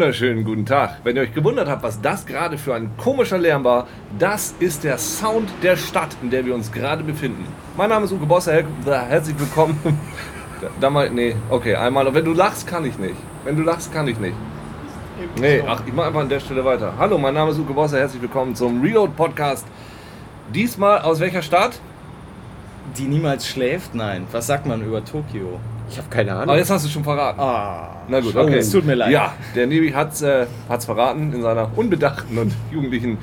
Wunderschönen guten Tag. Wenn ihr euch gewundert habt, was das gerade für ein komischer Lärm war, das ist der Sound der Stadt, in der wir uns gerade befinden. Mein Name ist Uwe Bosse, herzlich willkommen. Da mal, nee, okay, einmal. Und wenn du lachst, kann ich nicht. Wenn du lachst, kann ich nicht. Nee, ach, ich mach einfach an der Stelle weiter. Hallo, mein Name ist Uwe Bosse, herzlich willkommen zum Reload Podcast. Diesmal aus welcher Stadt? Die niemals schläft? Nein. Was sagt man über Tokio? Ich habe keine Ahnung. Aber jetzt hast du schon verraten. Ah, Na gut, okay. Es tut mir leid. Ja, der Nebi hat es äh, hat's verraten in seiner unbedachten und jugendlichen,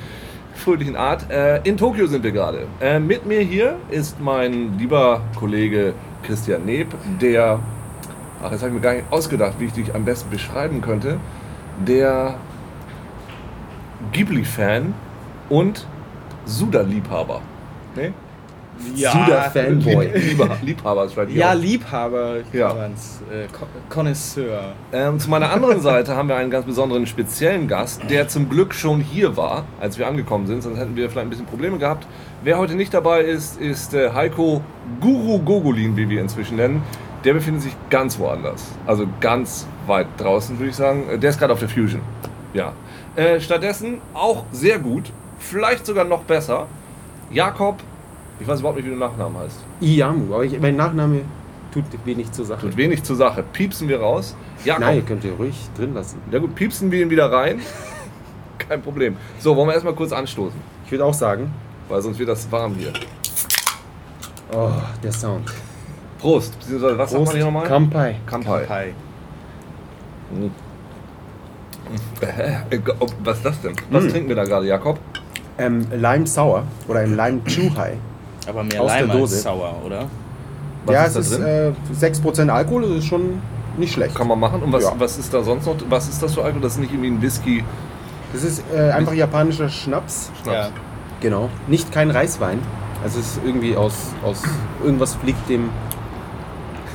fröhlichen Art. Äh, in Tokio sind wir gerade. Äh, mit mir hier ist mein lieber Kollege Christian Neb, der, ach, jetzt habe ich mir gar nicht ausgedacht, wie ich dich am besten beschreiben könnte, der Ghibli-Fan und Suda-Liebhaber. Nee? Ja, Suda-Fanboy. Liebhaber, Liebhaber vielleicht Ja. Liebhaber, Ja. ja. Äh, Ko- Connoisseur. Ähm, zu meiner anderen Seite haben wir einen ganz besonderen speziellen Gast, der zum Glück schon hier war, als wir angekommen sind, sonst hätten wir vielleicht ein bisschen Probleme gehabt. Wer heute nicht dabei ist, ist äh, Heiko Guru Gogolin, wie wir inzwischen nennen. Der befindet sich ganz woanders, also ganz weit draußen, würde ich sagen. Äh, Der ist gerade auf der Fusion. Ja. Äh, stattdessen auch sehr gut, vielleicht sogar noch besser, Jakob, ich weiß überhaupt nicht, wie du Nachnamen heißt. Iyamu, aber ich, mein Nachname tut wenig zur Sache. Tut wenig zur Sache. Piepsen wir raus. Jakob. Nein, könnt ihr ruhig drin lassen. Ja gut, piepsen wir ihn wieder rein. Kein Problem. So, wollen wir erstmal kurz anstoßen, Ich würde auch sagen, weil sonst wird das warm hier. oh, der Sound. Prost, beziehungsweise was sagt man hier nochmal? Kampai. Kampai. Hi. Äh, oh, Was ist das denn? Was Mm. trinken wir da gerade, Jakob? Ähm, Lime Sour oder ein Lime Chuhai. Aber mehr Aus der Leim als Dose. sauer, oder? Was ja, ist da es ist äh, 6% Alkohol, das ist schon nicht schlecht. Kann man machen. Und was, Ja. was ist da sonst noch? Was ist das für Alkohol? Das ist nicht irgendwie ein Whisky. Das ist äh, einfach japanischer Schnaps. Schnaps. Genau. Nicht kein Reiswein. Also es ist irgendwie aus, aus irgendwas fliegt dem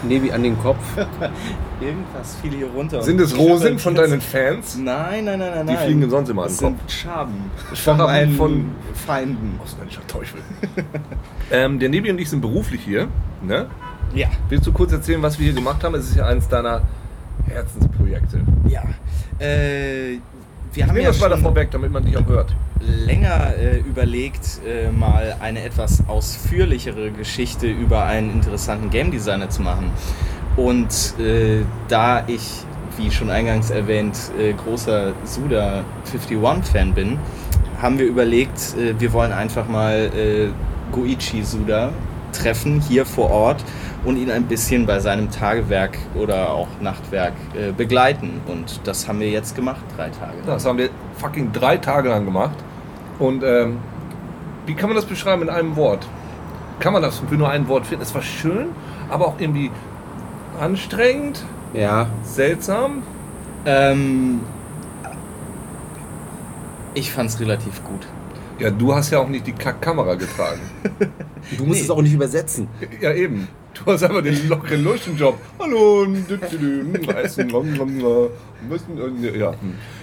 Nevi an den Kopf. Irgendwas fiel hier runter. Sind es Rosen von deinen Fans? Nein, nein, nein, nein. Die nein. fliegen sonst immer an Das den Kopf. sind Schaben. Schaben von Feinden. Ausländischer Teufel. ähm, der Nebi und ich sind beruflich hier. Ne? Ja. Willst du kurz erzählen, was wir hier gemacht haben? Es ist ja eines deiner Herzensprojekte. Ja. Äh, wir Ich haben ja das weiter vorweg, damit man dich auch hört. länger äh, überlegt, äh, mal eine etwas ausführlichere Geschichte über einen interessanten Game Designer zu machen. Und äh, da ich, wie schon eingangs erwähnt, äh, großer Suda 51-Fan bin, haben wir überlegt, äh, wir wollen einfach mal äh, Goichi Suda treffen hier vor Ort und ihn ein bisschen bei seinem Tagewerk oder auch Nachtwerk äh, begleiten. Und das haben wir jetzt gemacht, drei Tage. Das haben wir fucking drei Tage lang gemacht. Und ähm, wie kann man das beschreiben in einem Wort? Kann man das für nur ein Wort finden? Es war schön, aber auch irgendwie anstrengend, Ja, seltsam. Ähm, ich fand's relativ gut. Ja, du hast ja auch nicht die Kackkamera getragen. du musst Nee. es auch nicht übersetzen. ja, eben. Du hast einfach den lockeren Luschenjob. Hallo, Essen, äh, ja.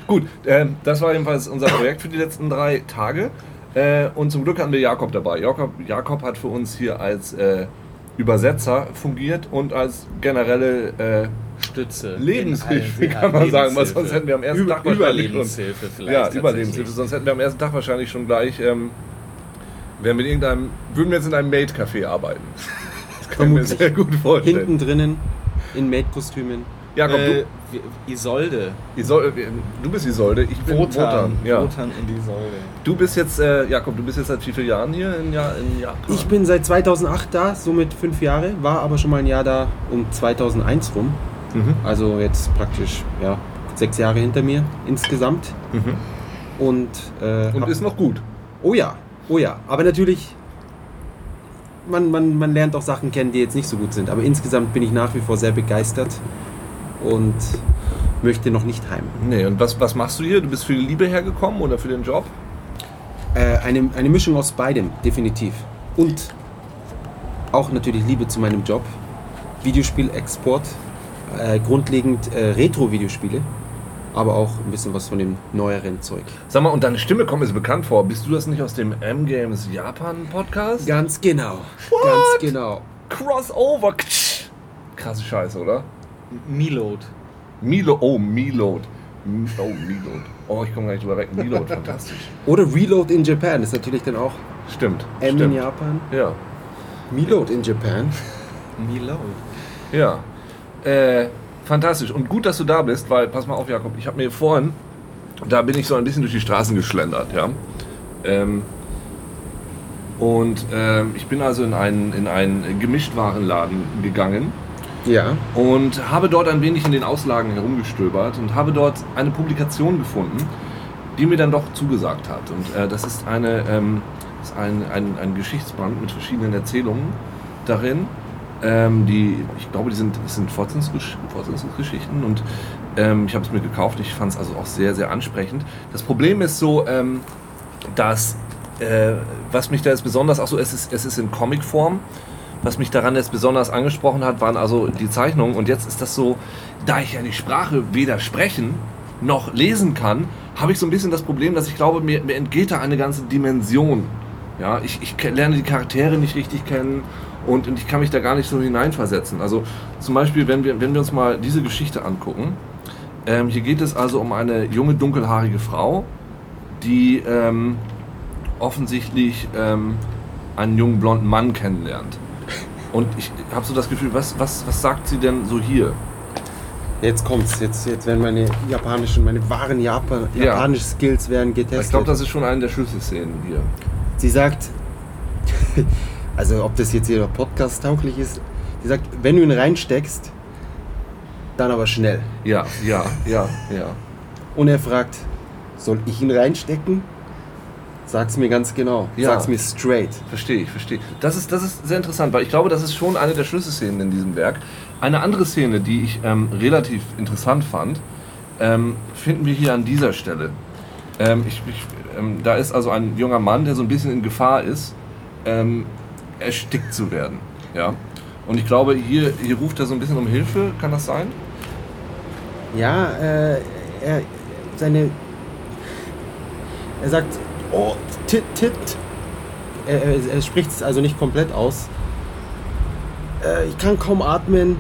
Gut, ähm, das war jedenfalls unser Projekt für die letzten drei Tage. Äh, und zum Glück hatten wir Jakob dabei. Jakob, Jakob hat für uns hier als äh, Übersetzer fungiert und als generelle äh, Stütze. Lebenshilfe, In kann man ja, sagen, weil sonst Lebenshilfe. hätten wir am ersten Über, Tag wahrscheinlich schon- Überlebenshilfe vielleicht. Ja. Überlebenshilfe. Sonst hätten wir am ersten Tag wahrscheinlich schon gleich, ähm, wären wir in irgendeinem, würden wir jetzt in einem Maid-Café arbeiten. Das kann ich mir sehr gut vorstellen. Hinten drinnen in Maid-Kostümen. Jakob, Äh, wie- Isolde. du, Isol, du bist Isolde, ich bin Wotan. Wotan. Ja. Wotan und Isolde. Du bist jetzt, äh, Jakob, du bist jetzt seit wie vielen Jahren hier in, ja in Japan? Ich bin seit 2008 da, somit fünf Jahre, war aber schon mal ein Jahr da um 2001 rum. Mhm. Also jetzt praktisch ja, sechs Jahre hinter mir insgesamt. Mhm. Und, äh, Und ist noch gut. oh ja, oh ja. Aber natürlich, man, man, man lernt auch Sachen kennen, die jetzt nicht so gut sind. Aber insgesamt bin ich nach wie vor sehr begeistert und möchte noch nicht heim. Nee, und was, was machst du hier? Du bist für die Liebe hergekommen oder für den Job? Äh, eine, eine Mischung aus beidem, definitiv. Und auch natürlich Liebe zu meinem Job. Videospielexport, äh, grundlegend äh, Retro-Videospiele, aber auch ein bisschen was von dem neueren Zeug. Sag mal, und deine Stimme kommt mir so bekannt vor. Bist du das nicht aus dem M-Games Japan Podcast? Ganz genau. What? Ganz genau. Crossover. Krasse Scheiße, oder? Milot. Milo, oh, Milot. Oh, Reload. Oh, ich komme gar nicht drüber weg. Reload, fantastisch. Oder Reload in Japan ist natürlich dann auch Stimmt. M in stimmt. Japan. Ja. Reload in Japan. Milo. Ja. Äh, fantastisch. Und gut, dass du da bist, weil, pass mal auf, Jakob, ich habe mir vorhin, da bin ich so ein bisschen durch die Straßen geschlendert, ja. Ähm, und ähm, ich bin also in einen, in einen Gemischtwarenladen gegangen Ja. und habe dort ein wenig in den Auslagen herumgestöbert und habe dort eine Publikation gefunden, die mir dann doch zugesagt hat. Und äh, das ist, eine, ähm, ist ein, ein, ein Geschichtsband mit verschiedenen Erzählungen darin. Ähm, die, ich glaube, die sind, das sind Fortsetzungsgesch Fortsetzungsgeschichten und ähm, ich habe es mir gekauft. Ich fand es also auch sehr, sehr ansprechend. Das Problem ist so, ähm, dass äh, was mich da jetzt besonders, achso, es ist, es ist in Comicform. Was mich daran jetzt besonders angesprochen hat, waren also die Zeichnungen. Und jetzt ist das so, da ich ja die Sprache weder sprechen noch lesen kann, habe ich so ein bisschen das Problem, dass ich glaube, mir, mir entgeht da eine ganze Dimension. Ja, ich, ich lerne die Charaktere nicht richtig kennen und, und ich kann mich da gar nicht so hineinversetzen. Also zum Beispiel, wenn wir, wenn wir uns mal diese Geschichte angucken. Ähm, hier geht es also um eine junge dunkelhaarige Frau, die ähm, offensichtlich ähm, einen jungen blonden Mann kennenlernt. Und ich habe so das Gefühl, was, was, was sagt sie denn so hier? Jetzt kommt's. Jetzt, jetzt werden meine japanischen, meine wahren Japan, Ja. japanischen Skills werden getestet. Ich glaube, das ist schon eine der Schlüsselszenen hier. Sie sagt, also ob das jetzt hier Podcast tauglich ist, sie sagt, wenn du ihn reinsteckst, dann aber schnell. Ja, ja, ja, ja. Und er fragt, soll ich ihn reinstecken? Sag's mir ganz genau. Ja. Sag's mir straight. Verstehe ich, verstehe. Das ist, das ist sehr interessant, weil ich glaube, das ist schon eine der Schlüsselszenen in diesem Werk. Eine andere Szene, die ich ähm, relativ interessant fand, ähm, finden wir hier an dieser Stelle. Ähm, ich, ich, ähm, da ist also ein junger Mann, der so ein bisschen in Gefahr ist, ähm, erstickt zu werden. Ja? Und ich glaube, hier, hier ruft er so ein bisschen um Hilfe, kann das sein? Ja, äh, er, seine, er sagt, oh, tit, tit. Er, er, er spricht es also nicht komplett aus. Äh, ich kann kaum atmen.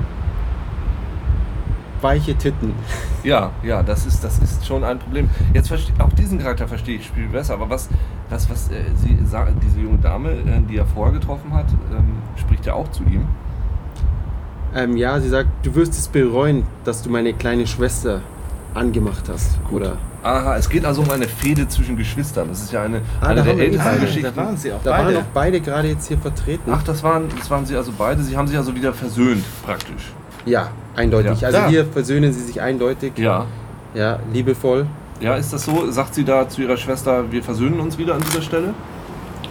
Weiche Titten. Ja, ja, das ist, das ist schon ein Problem. Jetzt verste- auch diesen Charakter verstehe ich viel besser, aber was, was, was äh, sie sagt, diese junge Dame, äh, die er vorher getroffen hat, ähm, spricht ja auch zu ihm. Ähm, ja, sie sagt, du wirst es bereuen, dass du meine kleine Schwester angemacht hast. Oder? Aha, es geht also um eine Fehde zwischen Geschwistern. Das ist ja eine, Ah, eine da der ältesten. Geschichten. Da waren sie auch Da waren beide. auch beide gerade jetzt hier vertreten. Ach, das waren, das waren sie also beide. Sie haben sich also wieder versöhnt, praktisch. Ja, eindeutig. Ja. Also Da. hier versöhnen sie sich eindeutig. Ja. Ja, liebevoll. Ja, ist das so? Sagt sie da zu ihrer Schwester, wir versöhnen uns wieder an dieser Stelle?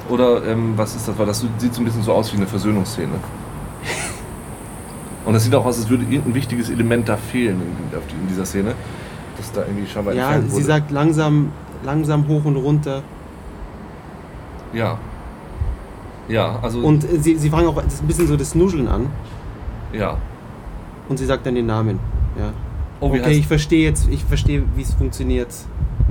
Oder ähm, was ist das? Weil das sieht so ein bisschen so aus wie eine Versöhnungsszene. Und es sieht auch aus, als würde irgendein wichtiges Element da fehlen in, in dieser Szene. Das da irgendwie scheinbar Ja, entfernt sie wurde. sagt langsam, langsam hoch und runter. Ja. Ja, also. Und sie, sie fangen auch ein bisschen so das Nuscheln an. ja. Und sie sagt dann den Namen. Ja. Oh, wie okay, ich verstehe jetzt, ich verstehe, wie es funktioniert.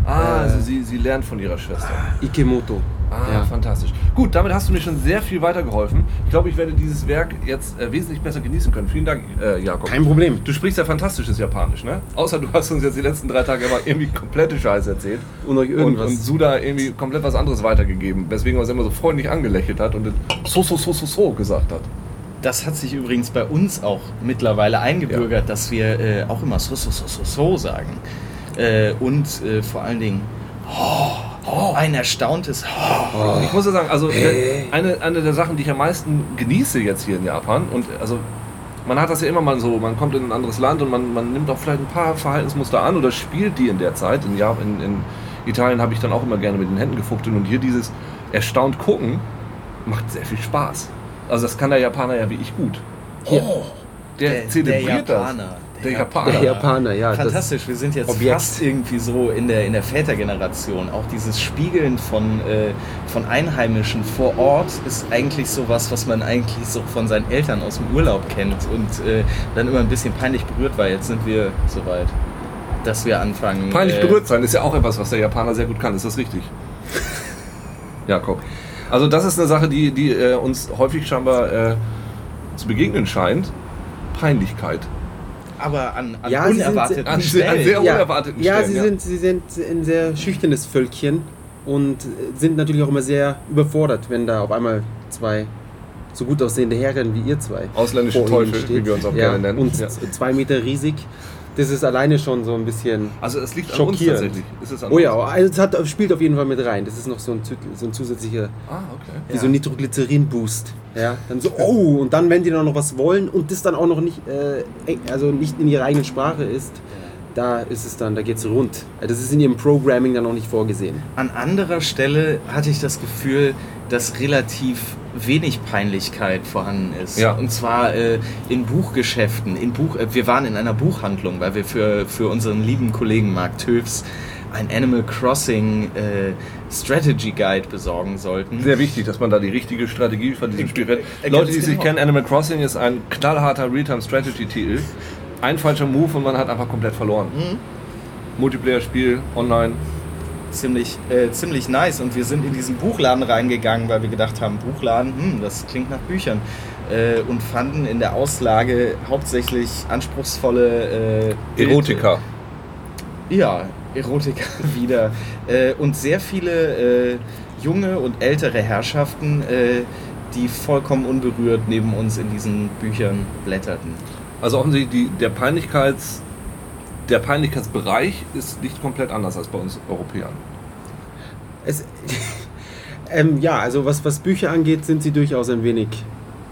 Ah, äh, also sie, sie lernt von ihrer Schwester. Ikemoto. Ah, Ja. fantastisch. Gut, damit hast du mir schon sehr viel weitergeholfen. Ich glaube, ich werde dieses Werk jetzt äh, wesentlich besser genießen können. Vielen Dank, äh, Jakob. Kein Problem. Du sprichst ja fantastisches Japanisch, ne? Außer du hast uns jetzt die letzten drei Tage immer irgendwie komplette Scheiße erzählt. Und euch Und, irgendwas. und Suda irgendwie komplett was anderes weitergegeben. Weswegen er uns immer so freundlich angelächelt hat und so, so, so, so, so gesagt hat. Das hat sich übrigens bei uns auch mittlerweile eingebürgert, dass wir äh, auch immer so, so, so, so, so sagen. Äh, und äh, vor allen Dingen oh, oh, ein erstauntes oh. Ich muss ja sagen, also Hey. eine, eine der Sachen, die ich am meisten genieße jetzt hier in Japan und also man hat das ja immer mal so, man kommt in ein anderes Land und man, man nimmt auch vielleicht ein paar Verhaltensmuster an oder spielt die in der Zeit. In, ja, in, in Italien habe ich dann auch immer gerne mit den Händen gefuchtelt und hier dieses erstaunt gucken macht sehr viel Spaß. Also das kann der Japaner ja wie ich gut. Hier. Der, zelebriert das. Japaner. Der Japaner. Der Japaner, ja. Fantastisch, wir sind jetzt Objekt. fast irgendwie so in der, in der Vätergeneration. Auch dieses Spiegeln von, äh, von Einheimischen vor Ort ist eigentlich sowas, was man eigentlich so von seinen Eltern aus dem Urlaub kennt und äh, dann immer ein bisschen peinlich berührt war. Jetzt sind wir soweit, dass wir anfangen. Peinlich äh, berührt sein ist ja auch etwas, was der Japaner sehr gut kann. Ist das richtig? Jakob. Also das ist eine Sache, die, die äh, uns häufig scheinbar äh, zu begegnen scheint. Peinlichkeit. Aber an, an Ja, sie sind unerwarteten sehr- an- Stellen. an sehr- ja, unerwarteten ja Stellen, sie, ja. Sind, sie sind ein sehr schüchternes Völkchen und sind natürlich auch immer sehr überfordert, wenn da auf einmal zwei so gut aussehende Herren wie ihr zwei Ausländische Teufel, steht. wie wir uns auch ja, gerne nennen. Und Ja. zwei Meter riesig. Das ist alleine schon so ein bisschen. Also es liegt an uns Schockierend. tatsächlich. Ist es an Oh ja, uns? also es hat, spielt auf jeden Fall mit rein. Das ist noch so ein, so ein zusätzlicher, Ah, okay. wie so ein Nitroglycerin-Boost. Ja, dann so, oh, und dann, wenn die dann noch was wollen und das dann auch noch nicht, äh, also nicht in ihrer eigenen Sprache ist, da ist es dann, da geht es rund. Das ist in ihrem Programming dann noch nicht vorgesehen. An anderer Stelle hatte ich das Gefühl, dass relativ wenig Peinlichkeit vorhanden ist. Ja. Und zwar äh, in Buchgeschäften. In Buch, äh, wir waren in einer Buchhandlung, weil wir für, für unseren lieben Kollegen Mark Töfs ein Animal Crossing äh, Strategy Guide besorgen sollten. Sehr wichtig, dass man da die richtige Strategie von diesem Spiel findet. äh, Leute, die genau. kennen, Animal Crossing ist ein knallharter Realtime-Strategy-Titel. Ein falscher Move und man hat einfach komplett verloren. Mhm. Multiplayer-Spiel, online. ziemlich, äh, ziemlich nice. Und wir sind in diesen Buchladen reingegangen, weil wir gedacht haben, Buchladen, hm, das klingt nach Büchern. Äh, und fanden in der Auslage hauptsächlich anspruchsvolle äh, Erotika. Ja, Erotika wieder. Äh, und sehr viele äh, junge und ältere Herrschaften, äh, die vollkommen unberührt neben uns in diesen Büchern blätterten. Also offensichtlich, die, der, Peinlichkeits, der Peinlichkeitsbereich ist nicht komplett anders als bei uns Europäern. Es, ähm, ja, also was, was Bücher angeht, sind sie durchaus ein wenig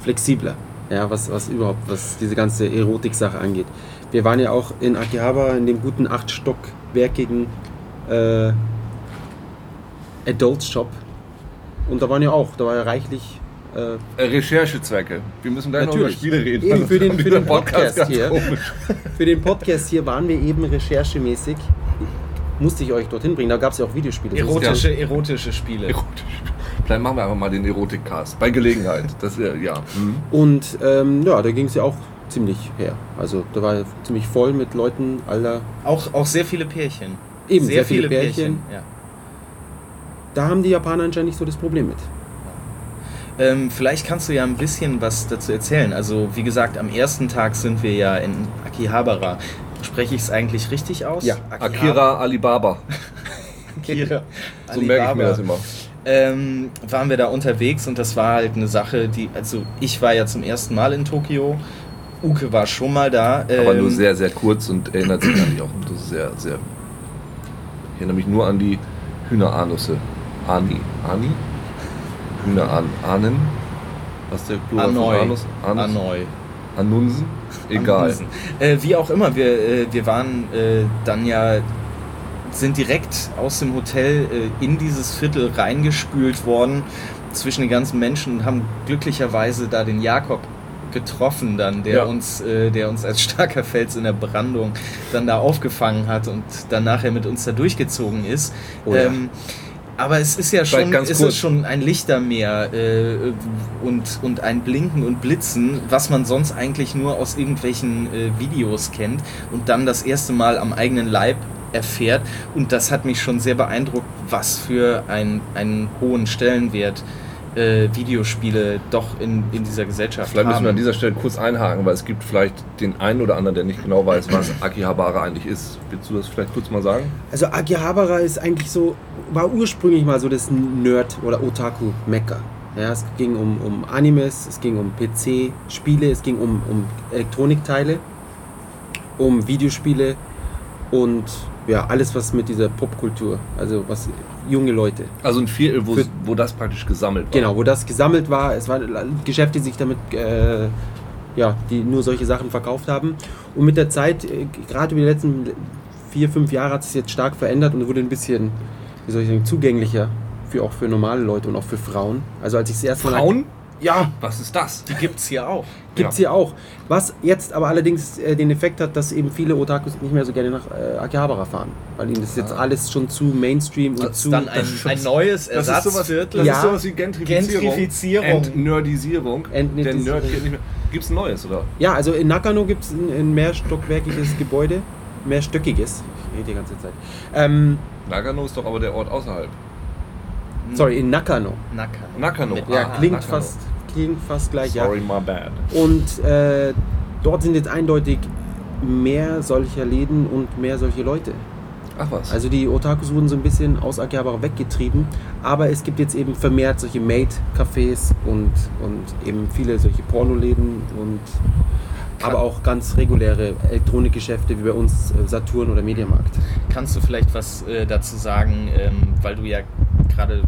flexibler. Ja, was, was überhaupt, was diese ganze Erotik-Sache angeht. Wir waren ja auch in Akihabara in dem guten achtstockwerkigen äh, Adult Shop. Und da waren ja auch, da war ja reichlich. Äh, Äh, Recherchezwecke. Wir müssen gleich noch über. Spiele reden. Eben für den- für den Podcast ganz hier. komisch. für den Podcast hier waren wir eben recherchemäßig. Musste ich euch dorthin bringen. Da gab es ja auch Videospiele. Erotische, erotische Spiele. Vielleicht machen wir einfach mal den Erotik-Cast. Bei Gelegenheit. Das ja. Mhm. Und ähm, ja, da ging es ja auch ziemlich her. Also da war ziemlich voll mit Leuten aller. Auch, auch sehr viele Pärchen. Eben, sehr viele Pärchen. ja. Da haben die Japaner anscheinend nicht so das Problem mit. Ähm, vielleicht kannst du ja ein bisschen was dazu erzählen. Also, wie gesagt, am ersten Tag sind wir ja in Akihabara. Spreche ich es eigentlich richtig aus? Ja. Akira Alibaba. Akira. So merke ich mir das immer. Ähm, waren wir da unterwegs und das war halt eine Sache, die, also ich war ja zum ersten Mal in Tokio, Uke war schon mal da. Aber ähm, nur sehr, sehr kurz und erinnert sich an die auch sehr, sehr. Ich erinnere mich nur an die Hühneranusse. Ani. Ani? Hühnerahnen. Was ist der Plural Anoi. Anus? Anus? Anoi. Anunsen? Egal. Anwesen. Äh, wie auch immer, wir, äh, wir waren äh, dann ja, sind direkt aus dem Hotel äh, in dieses Viertel reingespült worden zwischen den ganzen Menschen und haben glücklicherweise da den Jakob getroffen dann, der Ja. uns, äh, der uns als starker Fels in der Brandung dann da aufgefangen hat und dann nachher mit uns da durchgezogen ist. Oh ja. ähm, aber es ist ja schon, ist es schon ein Lichtermeer äh, und, und ein Blinken und Blitzen, was man sonst eigentlich nur aus irgendwelchen äh, Videos kennt und dann das erste Mal am eigenen Leib erfährt. Und das hat mich schon sehr beeindruckt, was für ein, einen hohen Stellenwert äh, Videospiele doch in, in dieser Gesellschaft Vielleicht müssen wir an dieser Stelle kurz einhaken, weil es gibt vielleicht den einen oder anderen, der nicht genau weiß, was Akihabara eigentlich ist. Willst du das vielleicht kurz mal sagen? Also Akihabara ist eigentlich so, war ursprünglich mal so das Nerd- oder Otaku-Mekka. Ja, es ging um, um Animes, es ging um PC-Spiele, es ging um, um Elektronikteile, um Videospiele und ja, alles was mit dieser Popkultur, also was junge Leute. Also ein Viertel, wo, Für- wo das praktisch gesammelt war. Genau, wo das gesammelt war. Es waren Geschäfte, die sich damit, äh, ja, die nur solche Sachen verkauft haben. Und mit der Zeit, äh, gerade über die letzten vier, fünf Jahre hat es sich jetzt stark verändert und wurde ein bisschen, wie soll ich sagen, zugänglicher für auch für normale Leute und auch für Frauen. Also als ich das erste Mal Frauen? Ja, Was ist das? Die gibt es hier auch. gibt es hier auch. Was jetzt aber allerdings äh, den Effekt hat, dass eben viele Otakus nicht mehr so gerne nach äh, Akihabara fahren, weil ihnen das jetzt Ah. alles schon zu Mainstream und Das zu ist dann ein, ein neues Das ist sowas, Ersatzviertel. das Ja. ist sowas wie Gentrifizierung. Gentrifizierung. Entnerdisierung. Der Entnerdisierung. Nerd geht nicht mehr. Gibt's ein neues, oder? Ja, also in Nakano gibt es ein, ein mehrstockwerkiges Gebäude. Mehrstöckiges. Ich rede die ganze Zeit. Ähm, Nagano ist doch aber der Ort außerhalb. Sorry, in Nakano. Naka. Nakano. Mit- Ja, Ah, klingt, Nakano. fast, klingt fast gleich, ja. Sorry, my bad. Und äh, dort sind jetzt eindeutig mehr solcher Läden und mehr solche Leute. Ach was. Also die Otakus wurden so ein bisschen aus Akihabara weggetrieben, aber es gibt jetzt eben vermehrt solche Maid-Cafés und, und eben viele solche Pornoläden und aber auch ganz reguläre Elektronikgeschäfte wie bei uns äh, Saturn oder Mediamarkt. Kannst du vielleicht was äh, dazu sagen, ähm, weil du ja gerade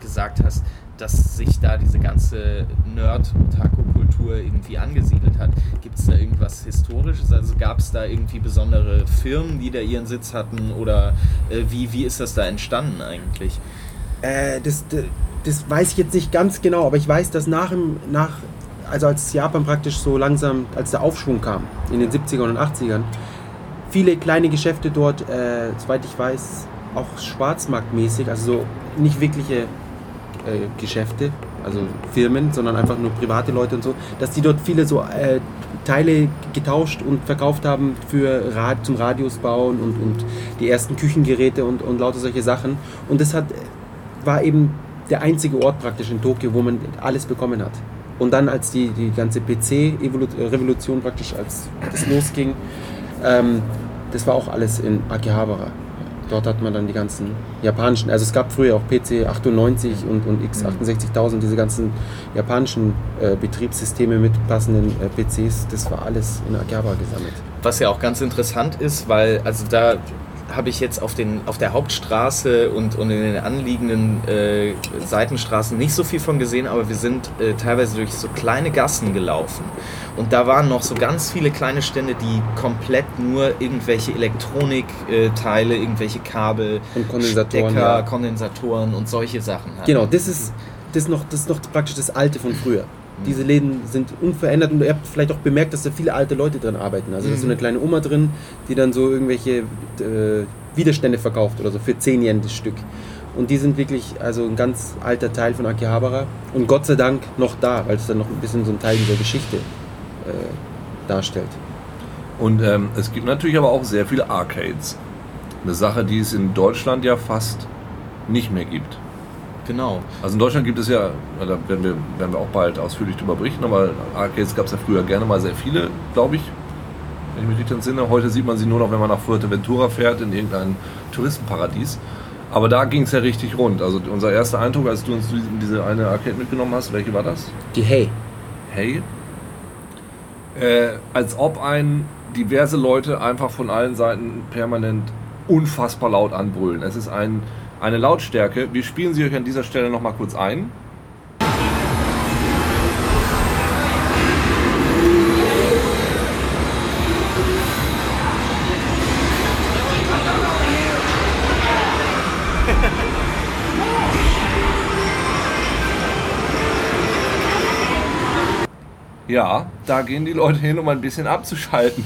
gesagt hast, dass sich da diese ganze Nerd-Otaku-Kultur irgendwie angesiedelt hat. Gibt es da irgendwas Historisches? Also gab es da irgendwie besondere Firmen, die da ihren Sitz hatten? Oder äh, wie, wie ist das da entstanden eigentlich? Äh, das, das, das weiß ich jetzt nicht ganz genau, aber ich weiß, dass nach, dem, nach also als Japan praktisch so langsam, als der Aufschwung kam, in den 70ern und 80ern, viele kleine Geschäfte dort, äh, soweit ich weiß, auch schwarzmarktmäßig, also so nicht wirkliche äh, Geschäfte, also Firmen, sondern einfach nur private Leute und so, dass die dort viele so äh, Teile getauscht und verkauft haben für Rad, zum Radios bauen und, und die ersten Küchengeräte und, und lauter solche Sachen. Und das hat, war eben der einzige Ort praktisch in Tokio, wo man alles bekommen hat. Und dann, als die, die ganze PC-Revolution praktisch, als das losging, ähm, das war auch alles in Akihabara. Dort hat man dann die ganzen japanischen, also es gab früher auch PC 98 und, und X68000, diese ganzen japanischen äh, Betriebssysteme mit passenden äh, PCs, das war alles in Akihabara gesammelt. Was ja auch ganz interessant ist, weil also da habe ich jetzt auf, den, auf der Hauptstraße und, und in den anliegenden äh, Seitenstraßen nicht so viel von gesehen, aber wir sind äh, teilweise durch so kleine Gassen gelaufen. Und da waren noch so ganz viele kleine Stände, die komplett nur irgendwelche Elektronikteile, irgendwelche Kabel, Und Kondensatoren, Stecker, ja. Kondensatoren und solche Sachen hatten. Genau, das ist, das, noch, das ist noch praktisch das Alte von früher. Diese Läden sind unverändert und ihr habt vielleicht auch bemerkt, dass da viele alte Leute drin arbeiten. Also da ist so eine kleine Oma drin, die dann so irgendwelche äh, Widerstände verkauft oder so für 10 Yen das Stück. Und die sind wirklich also ein ganz alter Teil von Akihabara und Gott sei Dank noch da, weil es dann noch ein bisschen so ein Teil dieser Geschichte äh, darstellt. Und ähm, es gibt natürlich aber auch sehr viele Arcades. Eine Sache, die es in Deutschland ja fast nicht mehr gibt. Genau. Also in Deutschland gibt es ja, da werden wir, werden wir auch bald ausführlich drüber berichten, aber Arcades gab es ja früher gerne mal sehr viele, glaube ich. Wenn ich mich richtig entsinne. Heute sieht man sie nur noch, wenn man nach Fuerteventura fährt, in irgendein Touristenparadies. Aber da ging es ja richtig rund. Also unser erster Eindruck, als du uns diese eine Arcade mitgenommen hast, welche war das? Die Hey. Hey? Äh, als ob ein diverse Leute einfach von allen Seiten permanent unfassbar laut anbrüllen. Es ist ein, eine Lautstärke. Wir spielen sie euch an dieser Stelle nochmal kurz ein. Ja, da gehen die Leute hin, um ein bisschen abzuschalten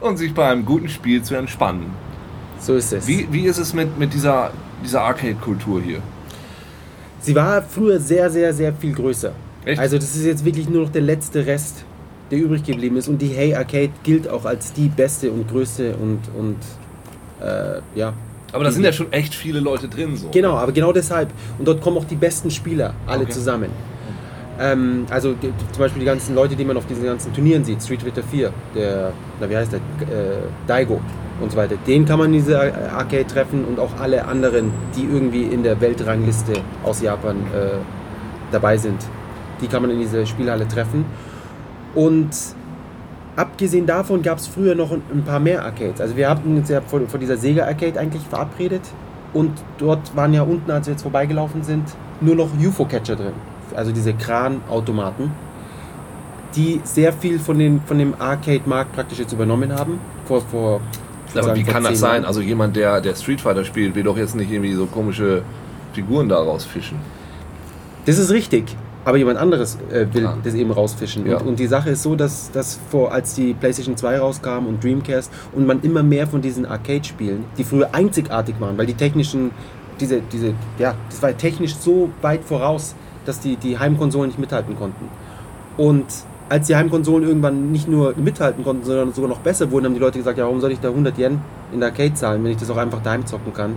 und sich bei einem guten Spiel zu entspannen. So ist es. Wie, wie ist es mit, mit dieser, dieser Arcade-Kultur hier? Sie war früher sehr, sehr, sehr viel größer. Echt? Also das ist jetzt wirklich nur noch der letzte Rest, der übrig geblieben ist. Und die Hey Arcade gilt auch als die beste und größte und, und äh, ja. Aber da sind ja schon echt viele Leute drin. So. Genau, aber genau deshalb. Und dort kommen auch die besten Spieler alle Okay. zusammen. Ähm, also die, zum Beispiel die ganzen Leute, die man auf diesen ganzen Turnieren sieht, Street Fighter 4, der, na wie heißt der, äh, Daigo und so weiter. Den kann man in dieser Arcade treffen und auch alle anderen, die irgendwie in der Weltrangliste aus Japan äh, dabei sind. Die kann man in dieser Spielhalle treffen. Und abgesehen davon gab es früher noch ein, paar mehr Arcades. Also wir hatten uns ja vor, vor dieser Sega Arcade eigentlich verabredet und dort waren ja unten, als wir jetzt vorbeigelaufen sind, nur noch UFO-Catcher drin. Also diese Kranautomaten, die sehr viel von, den, von dem Arcade-Markt praktisch jetzt übernommen haben. Vor, vor Aber sagen, wie kann das sein? Jahren. Also jemand, der, der Street Fighter spielt, will doch jetzt nicht irgendwie so komische Figuren daraus fischen. Das ist richtig. Aber jemand anderes äh, will Ah. das eben rausfischen. Ja. Und, und die Sache ist so, dass, dass vor, als die PlayStation 2 rauskam und Dreamcast und man immer mehr von diesen Arcade-Spielen, die früher einzigartig waren, weil die technischen, diese, diese, ja, das war technisch so weit voraus, dass die, die Heimkonsolen nicht mithalten konnten. Und als die Heimkonsolen irgendwann nicht nur mithalten konnten, sondern sogar noch besser wurden, haben die Leute gesagt, ja, warum soll ich da 100 Yen in der Arcade zahlen, wenn ich das auch einfach daheim zocken kann.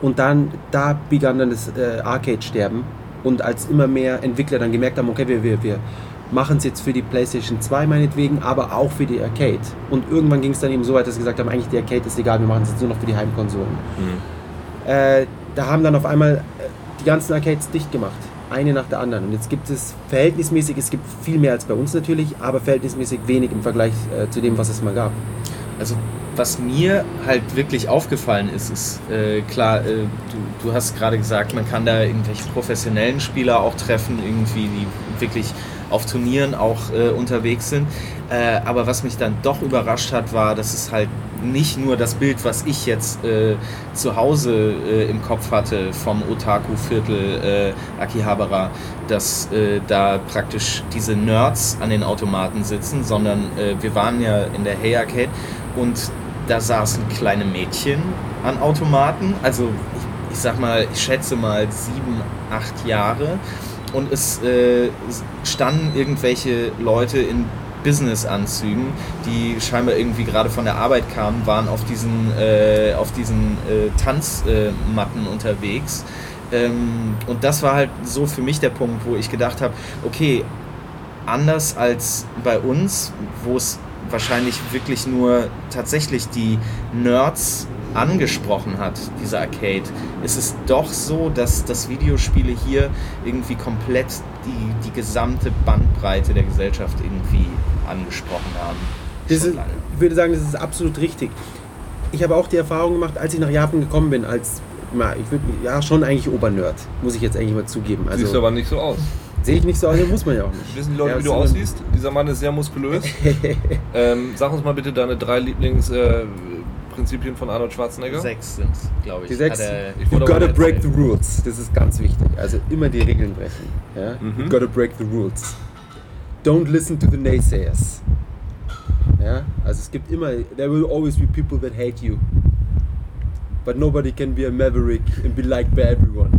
Und dann, da begann dann das äh, Arcade-Sterben. Und als immer mehr Entwickler dann gemerkt haben, okay, wir, wir, wir machen es jetzt für die PlayStation 2 meinetwegen, aber auch für die Arcade. Und irgendwann ging es dann eben so weit, dass sie gesagt haben, eigentlich die Arcade ist egal, wir machen es jetzt nur noch für die Heimkonsolen. Äh, da haben dann auf einmal äh, die ganzen Arcades dicht gemacht. Eine nach der anderen. Und jetzt gibt es verhältnismäßig, es gibt viel mehr als bei uns natürlich, aber verhältnismäßig wenig im Vergleich äh, zu dem, was es mal gab. Also was mir halt wirklich aufgefallen ist, ist äh, klar, äh, du, du hast gerade gesagt, man kann da irgendwelche professionellen Spieler auch treffen, irgendwie, die wirklich auf Turnieren auch äh, unterwegs sind. Äh, aber was mich dann doch überrascht hat, war, dass es halt nicht nur das Bild, was ich jetzt äh, zu Hause äh, im Kopf hatte vom Otaku-Viertel äh, Akihabara, dass äh, da praktisch diese Nerds an den Automaten sitzen, sondern wir waren ja in der Hey Arcade und da saßen kleine Mädchen an Automaten, also ich, ich sag mal, ich schätze mal sieben, acht Jahre und es äh, standen irgendwelche Leute in Business-Anzügen, die scheinbar irgendwie gerade von der Arbeit kamen, waren auf diesen, äh, auf diesen äh, Tanzmatten unterwegs. Ähm, und das war halt so für mich der Punkt, wo ich gedacht habe, okay, anders als bei uns, wo es wahrscheinlich wirklich nur tatsächlich die Nerds angesprochen hat, dieser Arcade, ist es doch so, dass, dass Videospiele hier irgendwie komplett die, die gesamte Bandbreite der Gesellschaft irgendwie angesprochen haben. Das ist, ich würde sagen, das ist absolut richtig. Ich habe auch die Erfahrung gemacht, als ich nach Japan gekommen bin, als, ich würde, ja, schon eigentlich Obernerd, muss ich jetzt eigentlich mal zugeben. Siehst du Also, aber nicht so aus. sehe ich nicht so aus, muss man ja auch nicht. Wissen die Leute, Ja, wie du aussiehst? Dieser Mann ist sehr muskulös. ähm, sag uns mal bitte deine drei Lieblingsprinzipien von Arnold Schwarzenegger. Sechs sind glaube ich. Die sechs, er- you gotta break erzählt. the rules. Das ist ganz wichtig. Also immer die Regeln brechen. Ja? Mhm. You gotta break the rules. Don't listen to the naysayers. Ja? Also es gibt immer, there will always be people that hate you. But nobody can be a maverick and be liked by everyone.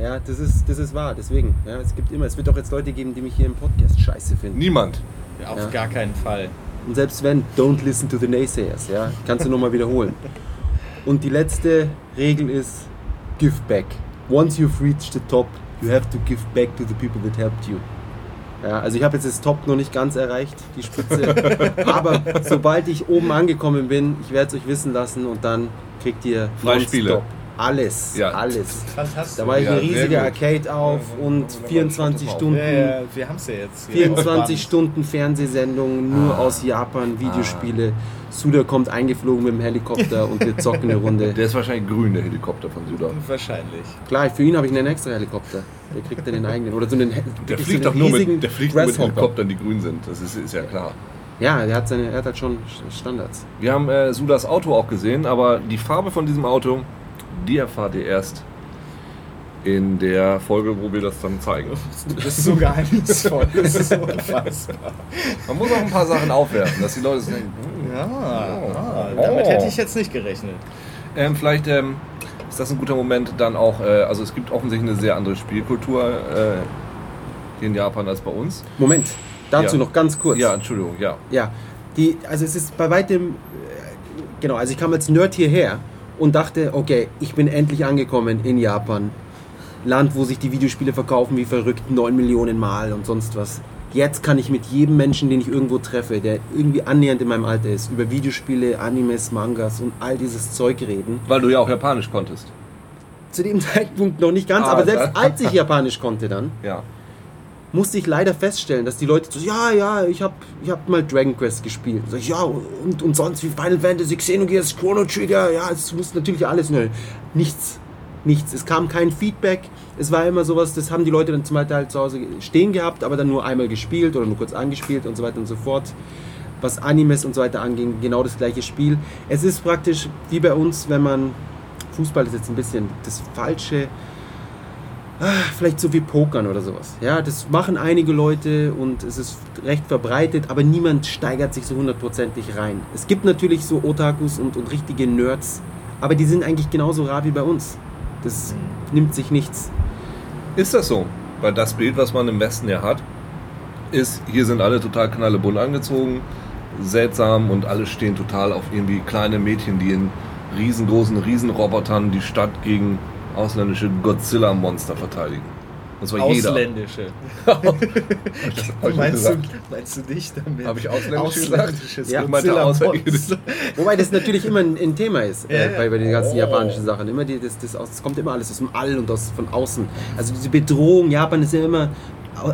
Ja, das ist, das ist wahr, deswegen. Ja, es gibt immer, es wird auch jetzt Leute geben, die mich hier im Podcast scheiße finden. Niemand. Auf Ja. gar keinen Fall. Und selbst wenn, don't listen to the naysayers, ja, kannst du nochmal wiederholen. Und die letzte Regel ist, give back. Once you've reached the top, you have to give back to the people that helped you. Ja, also ich habe jetzt das Top noch nicht ganz erreicht, die Spitze. aber sobald ich oben angekommen bin, ich werde es euch wissen lassen und dann kriegt ihr Freispiele. Alles, Ja. alles. Fantastisch. Da war ich Ja, eine riesige. Arcade auf Ja, und wunderbar. 24 Schaut das mal Stunden. ja, ja, wir haben es ja jetzt. hier auf 24 Band. Stunden Fernsehsendungen nur Ah. aus Japan, Videospiele. Suda kommt eingeflogen mit dem Helikopter und wir zocken eine Runde. Der ist wahrscheinlich grün, der Helikopter von Sudan. Wahrscheinlich. Klar, für ihn habe ich einen extra Helikopter. Der kriegt dann den eigenen. Oder so einen, Der fliegt so doch nur mit, der fliegt nur mit. Helikoptern, die grün sind. Das ist, ist ja klar. Ja, der hat, seine, er hat halt schon Standards. Wir haben äh, Sudas Auto auch gesehen, aber die Farbe von diesem Auto, die erfahrt ihr erst in der Folge, wo wir das dann zeigen. Du bist so geheimnisvoll. Das ist unfassbar. Man muss auch ein paar Sachen aufwerfen, dass die Leute sich denken, hm. Ja, ah, Oh. damit hätte ich jetzt nicht gerechnet. ähm, vielleicht ähm, ist das ein guter Moment dann auch, äh, also es gibt offensichtlich eine sehr andere Spielkultur äh, hier in Japan als bei uns. Moment, dazu Ja. noch ganz kurz. Ja, Entschuldigung, ja. Ja, die, also es ist bei weitem, äh, genau, also ich kam als Nerd hierher und dachte, okay, ich bin endlich angekommen in Japan. Land, wo sich die Videospiele verkaufen wie verrückt, 9 Millionen Mal und sonst was. Jetzt kann ich mit jedem Menschen, den ich irgendwo treffe, der irgendwie annähernd in meinem Alter ist, über Videospiele, Animes, Mangas und all dieses Zeug reden. Weil du ja auch Japanisch konntest. Zu dem Zeitpunkt noch nicht ganz, Ah, aber selbst als ich Japanisch konnte dann, Ja. Musste ich leider feststellen, dass die Leute so, ja, ja, ich habe ich hab mal Dragon Quest gespielt. Ich, ja, und, und sonst wie Final Fantasy, Xenogears, Chrono Trigger, ja, es muss natürlich alles neu. Nichts, nichts. Es kam kein Feedback. Es war immer sowas, das haben die Leute dann zum Beispiel halt zu Hause stehen gehabt, aber dann nur einmal gespielt oder nur kurz angespielt und so weiter und so fort. Was Animes und so weiter anging, genau das gleiche Spiel. Es ist praktisch wie bei uns, wenn man, Fußball ist jetzt ein bisschen das falsche, vielleicht so wie Pokern oder sowas. Ja, das machen einige Leute und es ist recht verbreitet, aber niemand steigert sich so hundertprozentig rein. Es gibt natürlich so Otakus und, und richtige Nerds, aber die sind eigentlich genauso rar wie bei uns. Das nimmt sich nichts. Ist das so? Weil das Bild, was man im Westen ja hat, ist, hier sind alle total knallebunt angezogen, seltsam und alle stehen total auf irgendwie kleine Mädchen, die in riesengroßen Riesenrobotern die Stadt gegen ausländische Godzilla-Monster verteidigen. Das war jeder. Ausländische. Hab ich meinst, du, meinst du dich damit? Habe ich ausländisch gesagt? Ausländisches Ja. Ich meinte Godzilla außerirdisch. Monster. Wobei das natürlich immer ein, ein Thema ist Ja, äh, ja. bei, bei den ganzen Oh. japanischen Sachen. Immer die, das, das, aus, das kommt immer alles aus dem All und aus, von außen. Also diese Bedrohung, Japan ist ja immer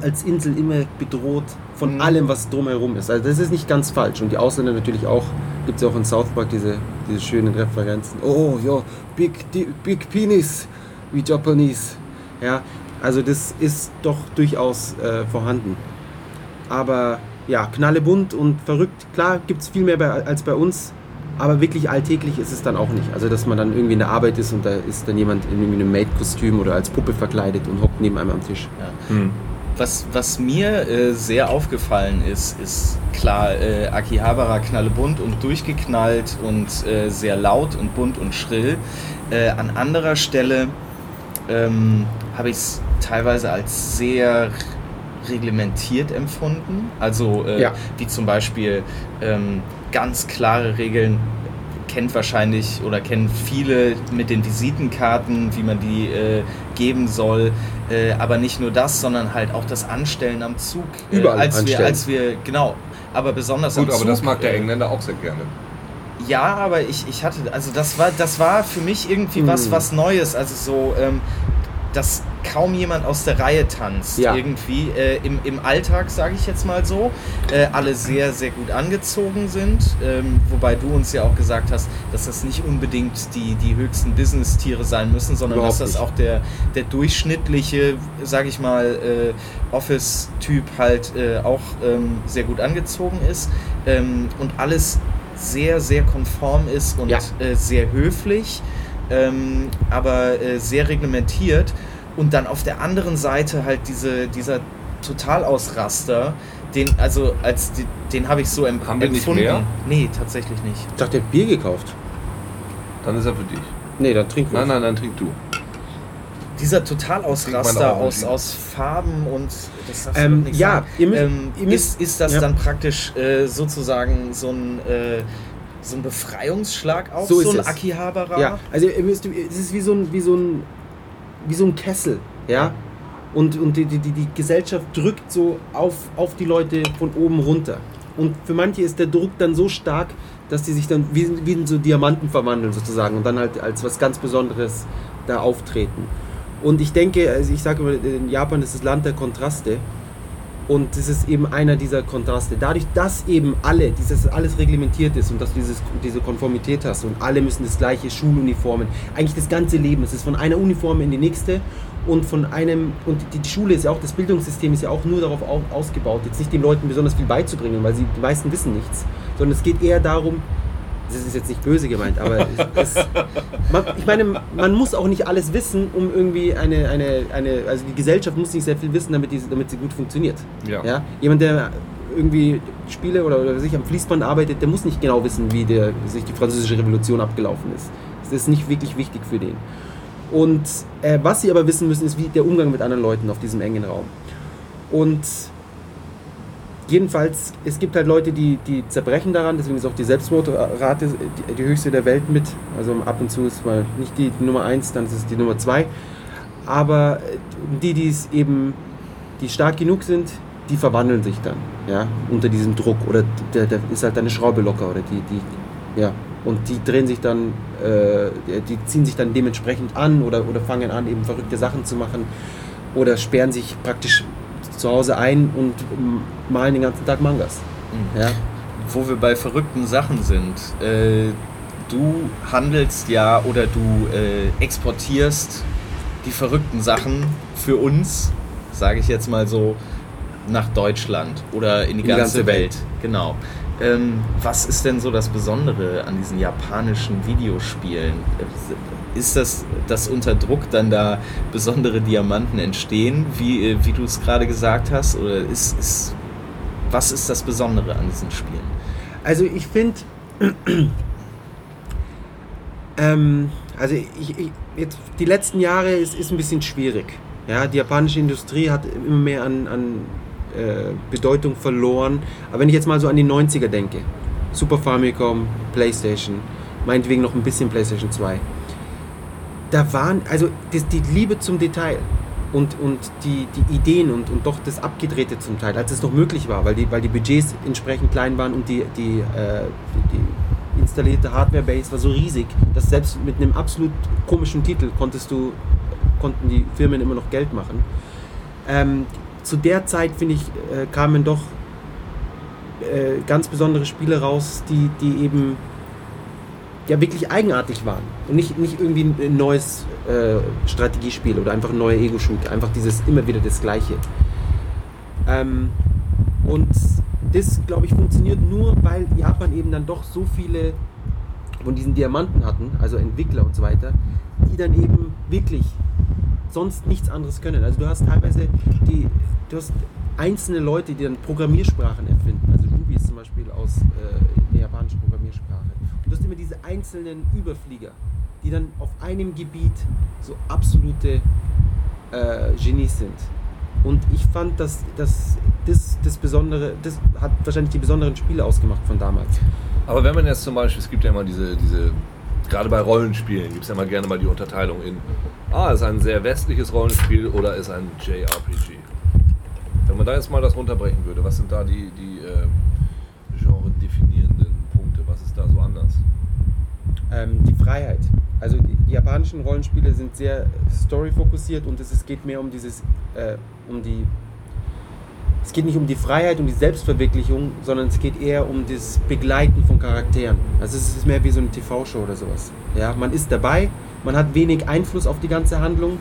als Insel immer bedroht von Mhm. allem, was drumherum ist. Also das ist nicht ganz falsch. Und die Ausländer natürlich auch. Gibt es ja auch in South Park diese, diese schönen Referenzen. Oh, ja, big, big penis, wie Japanese. Ja, also das ist doch durchaus äh, vorhanden. Aber ja, knallebunt und verrückt. Klar gibt es viel mehr bei, als bei uns, aber wirklich alltäglich ist es dann auch nicht. Also, dass man dann irgendwie in der Arbeit ist und da ist dann jemand in einem Maid-Kostüm oder als Puppe verkleidet und hockt neben einem am Tisch. Hm. Was, was mir äh, sehr aufgefallen ist, ist klar, äh, Akihabara knallebunt und durchgeknallt und äh, sehr laut und bunt und schrill. Äh, an anderer Stelle ähm, habe ich es teilweise als sehr reglementiert empfunden. Also äh, Ja. wie zum Beispiel ähm, ganz klare Regeln kennt wahrscheinlich oder kennen viele mit den Visitenkarten, wie man die äh, geben soll. Äh, aber nicht nur das, sondern halt auch das Anstellen am Zug. Äh, Überall als anstellen. wir, als wir, genau. Aber besonders Gut, am aber Zug. das mag der äh, Engländer auch sehr gerne. ja, aber ich, ich hatte, also das war, das war für mich irgendwie was, Mm. was Neues. Also so, ähm, dass kaum jemand aus der Reihe tanzt. Ja. Irgendwie äh, im, im Alltag, sage ich jetzt mal so. Äh, alle sehr, sehr gut angezogen sind. Ähm, wobei du uns ja auch gesagt hast, dass das nicht unbedingt die, die höchsten Business-Tiere sein müssen, sondern Überhaupt dass das nicht. auch der, der durchschnittliche, sage ich mal, äh, Office-Typ halt äh, auch ähm, sehr gut angezogen ist. Ähm, und alles sehr, sehr konform ist und Ja. äh, sehr höflich, ähm, aber äh, sehr reglementiert. Und dann auf der anderen Seite halt diese, dieser Totalausraster, den, also als die, den habe ich so em Haben wir nicht empfunden. mehr? Nee, tatsächlich nicht. Ich dachte, der hat Bier gekauft. Dann ist er für dich. Nee, dann trinken wir. Nein, nein, dann trink du. Dieser Totalausraster aus, aus Farben und das darfst du Ähm, nicht ja, sagen. ihr müsst- ähm, ihr müsst- ist, ist das ja. dann praktisch äh, sozusagen so ein, äh, so ein Befreiungsschlag auch, So so, ein es. Akihabara? Ja, also ihr müsst, es ist wie so ein, wie so ein, wie so ein Kessel, ja. Und, und die, die, die die Gesellschaft drückt so auf, auf die Leute von oben runter. Und für manche ist der Druck dann so stark, dass die sich dann wie, wie in so Diamanten verwandeln sozusagen und dann halt als was ganz Besonderes da auftreten. Und ich denke, also ich sage immer, in Japan ist das Land der Kontraste. Und das ist eben einer dieser Kontraste. Dadurch, dass eben alle, dieses alles reglementiert ist und dass du dieses, diese Konformität hast und alle müssen das gleiche Schuluniformen, eigentlich das ganze Leben, es ist von einer Uniform in die nächste und von einem, und die, Schule ist ja auch, das Bildungssystem ist ja auch nur darauf au, ausgebaut, jetzt nicht den Leuten besonders viel beizubringen, weil sie, die meisten wissen nichts, sondern es geht eher darum, das ist jetzt nicht böse gemeint, aber es, es, man, ich meine, man muss auch nicht alles wissen, um irgendwie eine, eine, eine, also die Gesellschaft muss nicht sehr viel wissen, damit, die, damit sie gut funktioniert. Ja. Ja? Jemand, der irgendwie Spiele oder, oder sich am Fließband arbeitet, der muss nicht genau wissen, wie der, sich die französische Revolution abgelaufen ist. Das ist nicht wirklich wichtig für den. Und äh, was sie aber wissen müssen, ist wie der Umgang mit anderen Leuten auf diesem engen Raum. Und jedenfalls, es gibt halt Leute, die, die zerbrechen daran, deswegen ist auch die Selbstmordrate die, die höchste der Welt mit. Also ab und zu ist mal nicht die Nummer 1, dann ist es die Nummer 2. Aber äh, die, die es eben, die stark genug sind, die verwandeln sich dann, ja, unter diesem Druck. Oder der, der ist halt eine Schraube locker oder die, die, ja. Und die drehen sich dann, äh, die ziehen sich dann dementsprechend an oder, oder fangen an, eben verrückte Sachen zu machen oder sperren sich praktisch zu Hause ein und malen den ganzen Tag Mangas. Mhm. Ja. Wo wir bei verrückten Sachen sind. Äh, du handelst ja oder du äh, exportierst die verrückten Sachen für uns, sage ich jetzt mal so, nach Deutschland oder in die, ganze, Welt. Genau. Ähm, was ist denn so das Besondere an diesen japanischen Videospielen? Ist das, dass unter Druck dann da besondere Diamanten entstehen, wie, äh, wie du es gerade gesagt hast? Oder ist, ist, was ist das Besondere an diesen Spielen? Also ich finde, ähm, also ich, ich, jetzt die letzten Jahre ist, ist ein bisschen schwierig. Ja, die japanische Industrie hat immer mehr an, an äh, Bedeutung verloren. Aber wenn ich jetzt mal so an die 90er denke, Super Famicom, Playstation, meinetwegen noch ein bisschen Playstation 2, da waren, also das, die Liebe zum Detail, und, und die, die Ideen und, und doch das Abgedrehte zum Teil, als es noch möglich war, weil die, weil die Budgets entsprechend klein waren und die, die, äh, die, installierte Hardware-Base war so riesig, dass selbst mit einem absolut komischen Titel konntest du, konnten die Firmen immer noch Geld machen. Ähm, zu der Zeit, finde ich, äh, kamen doch äh, ganz besondere Spiele raus, die, die eben ja wirklich eigenartig waren. Und nicht, nicht irgendwie ein neues äh, Strategiespiel oder einfach ein neuer Ego-Shoot. Einfach dieses immer wieder das Gleiche. Ähm, und das, glaube ich, funktioniert nur, weil Japan eben dann doch so viele von diesen Diamanten hatten, also Entwickler und so weiter, die dann eben wirklich sonst nichts anderes können. Also du hast teilweise die, du hast einzelne Leute, die dann Programmiersprachen erfinden. Also Ruby ist zum Beispiel aus äh, der japanischen Programmiersprache. Du hast immer diese einzelnen Überflieger, die dann auf einem Gebiet so absolute äh, Genies sind. Und ich fand, dass, dass das, das Besondere, das hat wahrscheinlich die besonderen Spiele ausgemacht von damals. Aber wenn man jetzt zum Beispiel, es gibt ja immer diese, diese gerade bei Rollenspielen gibt es ja mal gerne mal die Unterteilung in, ah, ist ein sehr westliches Rollenspiel oder ist ein JRPG. Wenn man da jetzt mal das runterbrechen würde, was sind da die, die äh, genre-definierenden Punkte? Da so anders? ähm, die Freiheit. Also die, japanischen Rollenspiele sind sehr story-fokussiert und es, es geht mehr um dieses, äh, um die, es geht nicht um die Freiheit und die Selbstverwirklichung, sondern es geht eher um das Begleiten von Charakteren. Also es ist mehr wie so eine TV-Show oder sowas. Ja, man ist dabei, man hat wenig Einfluss auf die ganze Handlung,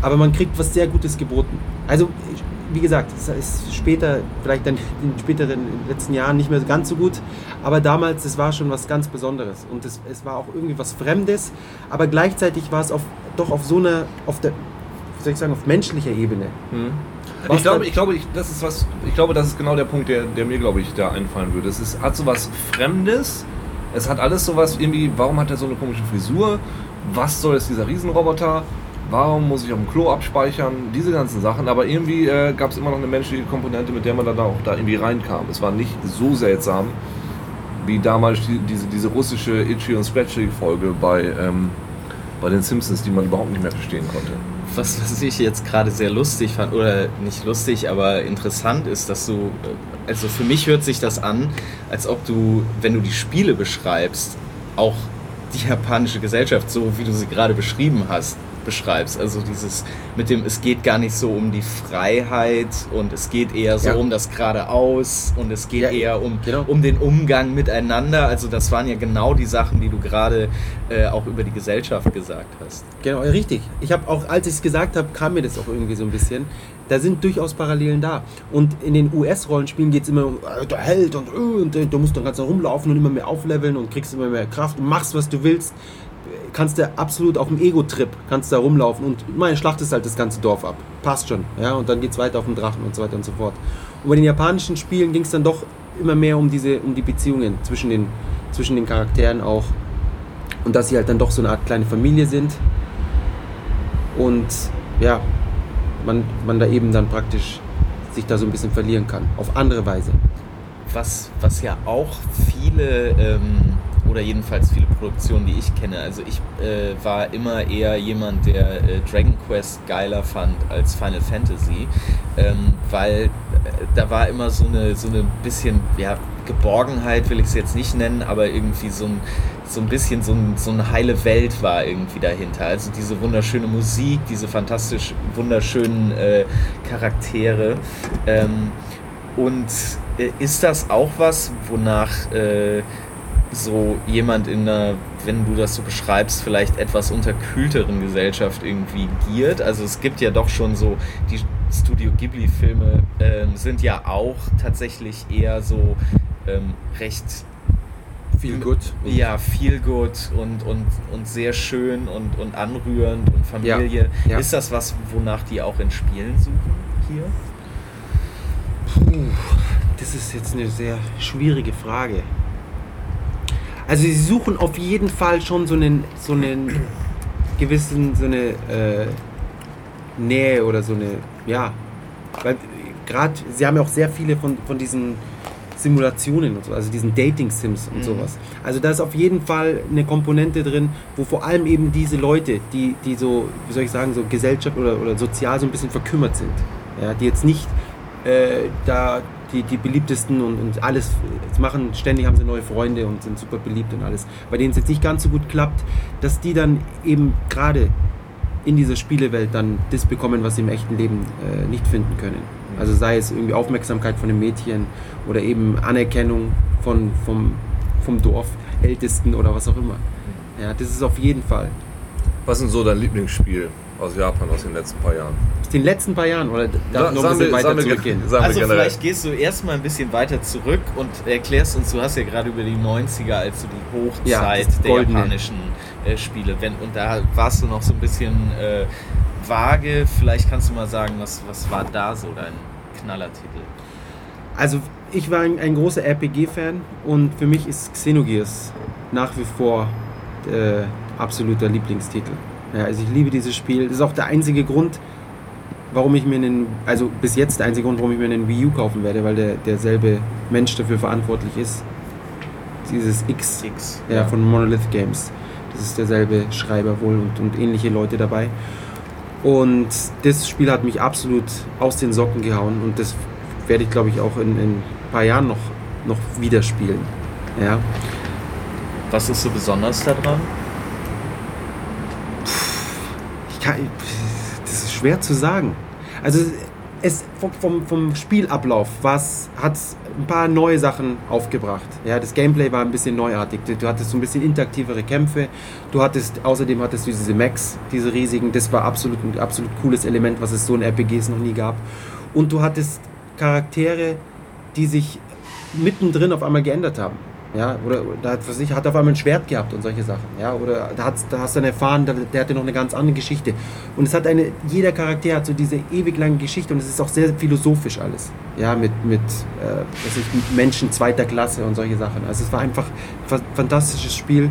aber man kriegt was sehr Gutes geboten. Also wie gesagt, es ist später, vielleicht dann in späteren in den letzten Jahren nicht mehr ganz so gut, aber damals, es war schon was ganz Besonderes und es, es war auch irgendwie was Fremdes, aber gleichzeitig war es auf, doch auf so einer, auf der, wie soll ich sagen, auf menschlicher Ebene. Was Ich glaube, ich glaube, ich, das ist was, ich glaube, das ist genau der Punkt, der, der mir, glaube ich, da einfallen würde. Es ist, hat so was Fremdes, es hat alles so was irgendwie, warum hat er so eine komische Frisur? Was soll jetzt dieser Riesenroboter? Warum muss ich auf dem Klo abspeichern? Diese ganzen Sachen. Aber irgendwie äh, gab es immer noch eine menschliche Komponente, mit der man dann auch da irgendwie reinkam. Es war nicht so seltsam wie damals die, diese, diese russische Itchy und Scratchy Folge bei, ähm, bei den Simpsons, die man überhaupt nicht mehr verstehen konnte. Was, was ich jetzt gerade sehr lustig fand, oder nicht lustig, aber interessant ist, dass du, äh, also für mich hört sich das an, als ob du, wenn du die Spiele beschreibst, auch die japanische Gesellschaft, so wie du sie gerade beschrieben hast, beschreibst. Also dieses mit dem, es geht gar nicht so um die Freiheit und es geht eher so Ja. um das geradeaus und es geht Ja, eher um, genau. um den Umgang miteinander. Also das waren ja genau die Sachen, die du gerade äh, auch über die Gesellschaft gesagt hast. Genau, richtig. Ich habe auch, als ich es gesagt habe, kam mir das auch irgendwie so ein bisschen. Da sind durchaus Parallelen da. Und in den US-Rollenspielen geht es immer um äh, der Held und, äh, und äh, du musst dann ganz rumlaufen und immer mehr aufleveln und kriegst immer mehr Kraft und machst, was du willst. Kannst du absolut auf dem Ego-Trip, kannst da rumlaufen und meine schlachtest halt das ganze Dorf ab. Passt schon. Ja, und dann geht es weiter auf den Drachen und so weiter und so fort. Und bei den japanischen Spielen ging es dann doch immer mehr um diese, um die Beziehungen zwischen den, zwischen den Charakteren auch. Und dass sie halt dann doch so eine Art kleine Familie sind und ja, man, man da eben dann praktisch sich da so ein bisschen verlieren kann. Auf andere Weise. Was, was ja auch viele, ähm, oder jedenfalls viele Produktionen, die ich kenne, also ich äh, war immer eher jemand, der äh, Dragon Quest geiler fand als Final Fantasy, ähm, weil äh, da war immer so eine, so eine bisschen, ja, Geborgenheit will ich es jetzt nicht nennen, aber irgendwie so ein, so ein bisschen so, ein, so eine heile Welt war irgendwie dahinter. Also diese wunderschöne Musik, diese fantastisch wunderschönen äh, Charaktere. Ähm, und äh, ist das auch was, wonach äh, so jemand in einer, wenn du das so beschreibst, vielleicht etwas unterkühlteren Gesellschaft irgendwie giert? Also es gibt ja doch schon so, die Studio Ghibli-Filme ähm, sind ja auch tatsächlich eher so ähm, recht Viel gut. ja, viel gut und, und, und sehr schön und, und anrührend und Familie. ja. Ist das was, wonach die auch in Spielen suchen hier? Puh, das ist jetzt eine sehr schwierige Frage. Also sie suchen auf jeden Fall schon so einen, so einen gewissen, so eine äh, Nähe oder so eine, ja, weil gerade, sie haben ja auch sehr viele von, von diesen Simulationen und so, also diesen Dating-Sims und Mhm. sowas. Also da ist auf jeden Fall eine Komponente drin, wo vor allem eben diese Leute, die, die so, wie soll ich sagen, so Gesellschaft oder, oder sozial so ein bisschen verkümmert sind, ja, die jetzt nicht äh, da die, die beliebtesten und, und alles machen, ständig haben sie neue Freunde und sind super beliebt und alles, bei denen es jetzt nicht ganz so gut klappt, dass die dann eben gerade in dieser Spielewelt dann das bekommen, was sie im echten Leben äh, nicht finden können. Also sei es irgendwie Aufmerksamkeit von den Mädchen oder eben Anerkennung von, vom, vom Dorf, Ältesten oder was auch immer. Ja, das ist auf jeden Fall. Was ist so dein Lieblingsspiel aus Japan aus den letzten paar Jahren? Aus den letzten paar Jahren oder darf ich noch ein bisschen weiter sagen wir- zurückgehen? Also generell. vielleicht gehst du erstmal ein bisschen weiter zurück und erklärst uns, du hast ja gerade über die 90er, als du die Hochzeit Ja, der Goldene. japanischen äh, Spiele, wenn, und da warst du noch so ein bisschen äh, vage, vielleicht kannst du mal sagen, was, was war da so dein Knallertitel? Also ich war ein, ein großer RPG-Fan und für mich ist Xenogears nach wie vor äh, absoluter Lieblingstitel. Ja, also ich liebe dieses Spiel. Das ist auch der einzige Grund, warum ich mir einen, also bis jetzt der einzige Grund, warum ich mir einen Wii U kaufen werde, weil der derselbe Mensch dafür verantwortlich ist. Dieses X X. ja, von Monolith Games. Das ist derselbe Schreiber wohl und, und ähnliche Leute dabei. Und das Spiel hat mich absolut aus den Socken gehauen und das werde ich, glaube ich, auch in, in ein paar Jahren noch, noch wieder spielen. Ja. Was ist so besonders daran? Ich kann, das ist schwer zu sagen. Also es vom, vom, Spielablauf hat es ein paar neue Sachen aufgebracht. Ja, das Gameplay war ein bisschen neuartig. Du, hattest so ein bisschen interaktivere Kämpfe. Du hattest außerdem hattest du diese Mechs, diese riesigen. Das war absolut ein absolut cooles Element, was es so in RPGs noch nie gab. Und du hattest Charaktere, die sich mittendrin auf einmal geändert haben. Ja, oder da hat, was ich, hat auf einmal ein Schwert gehabt und solche Sachen. Ja, oder da, hat's, da hast du dann erfahren, der, der hatte noch eine ganz andere Geschichte. Und es hat eine, jeder Charakter hat so diese ewig lange Geschichte und es ist auch sehr philosophisch alles. Ja, mit, mit, äh, was ich, mit Menschen zweiter Klasse und solche Sachen. Also es war einfach ein fa- fantastisches Spiel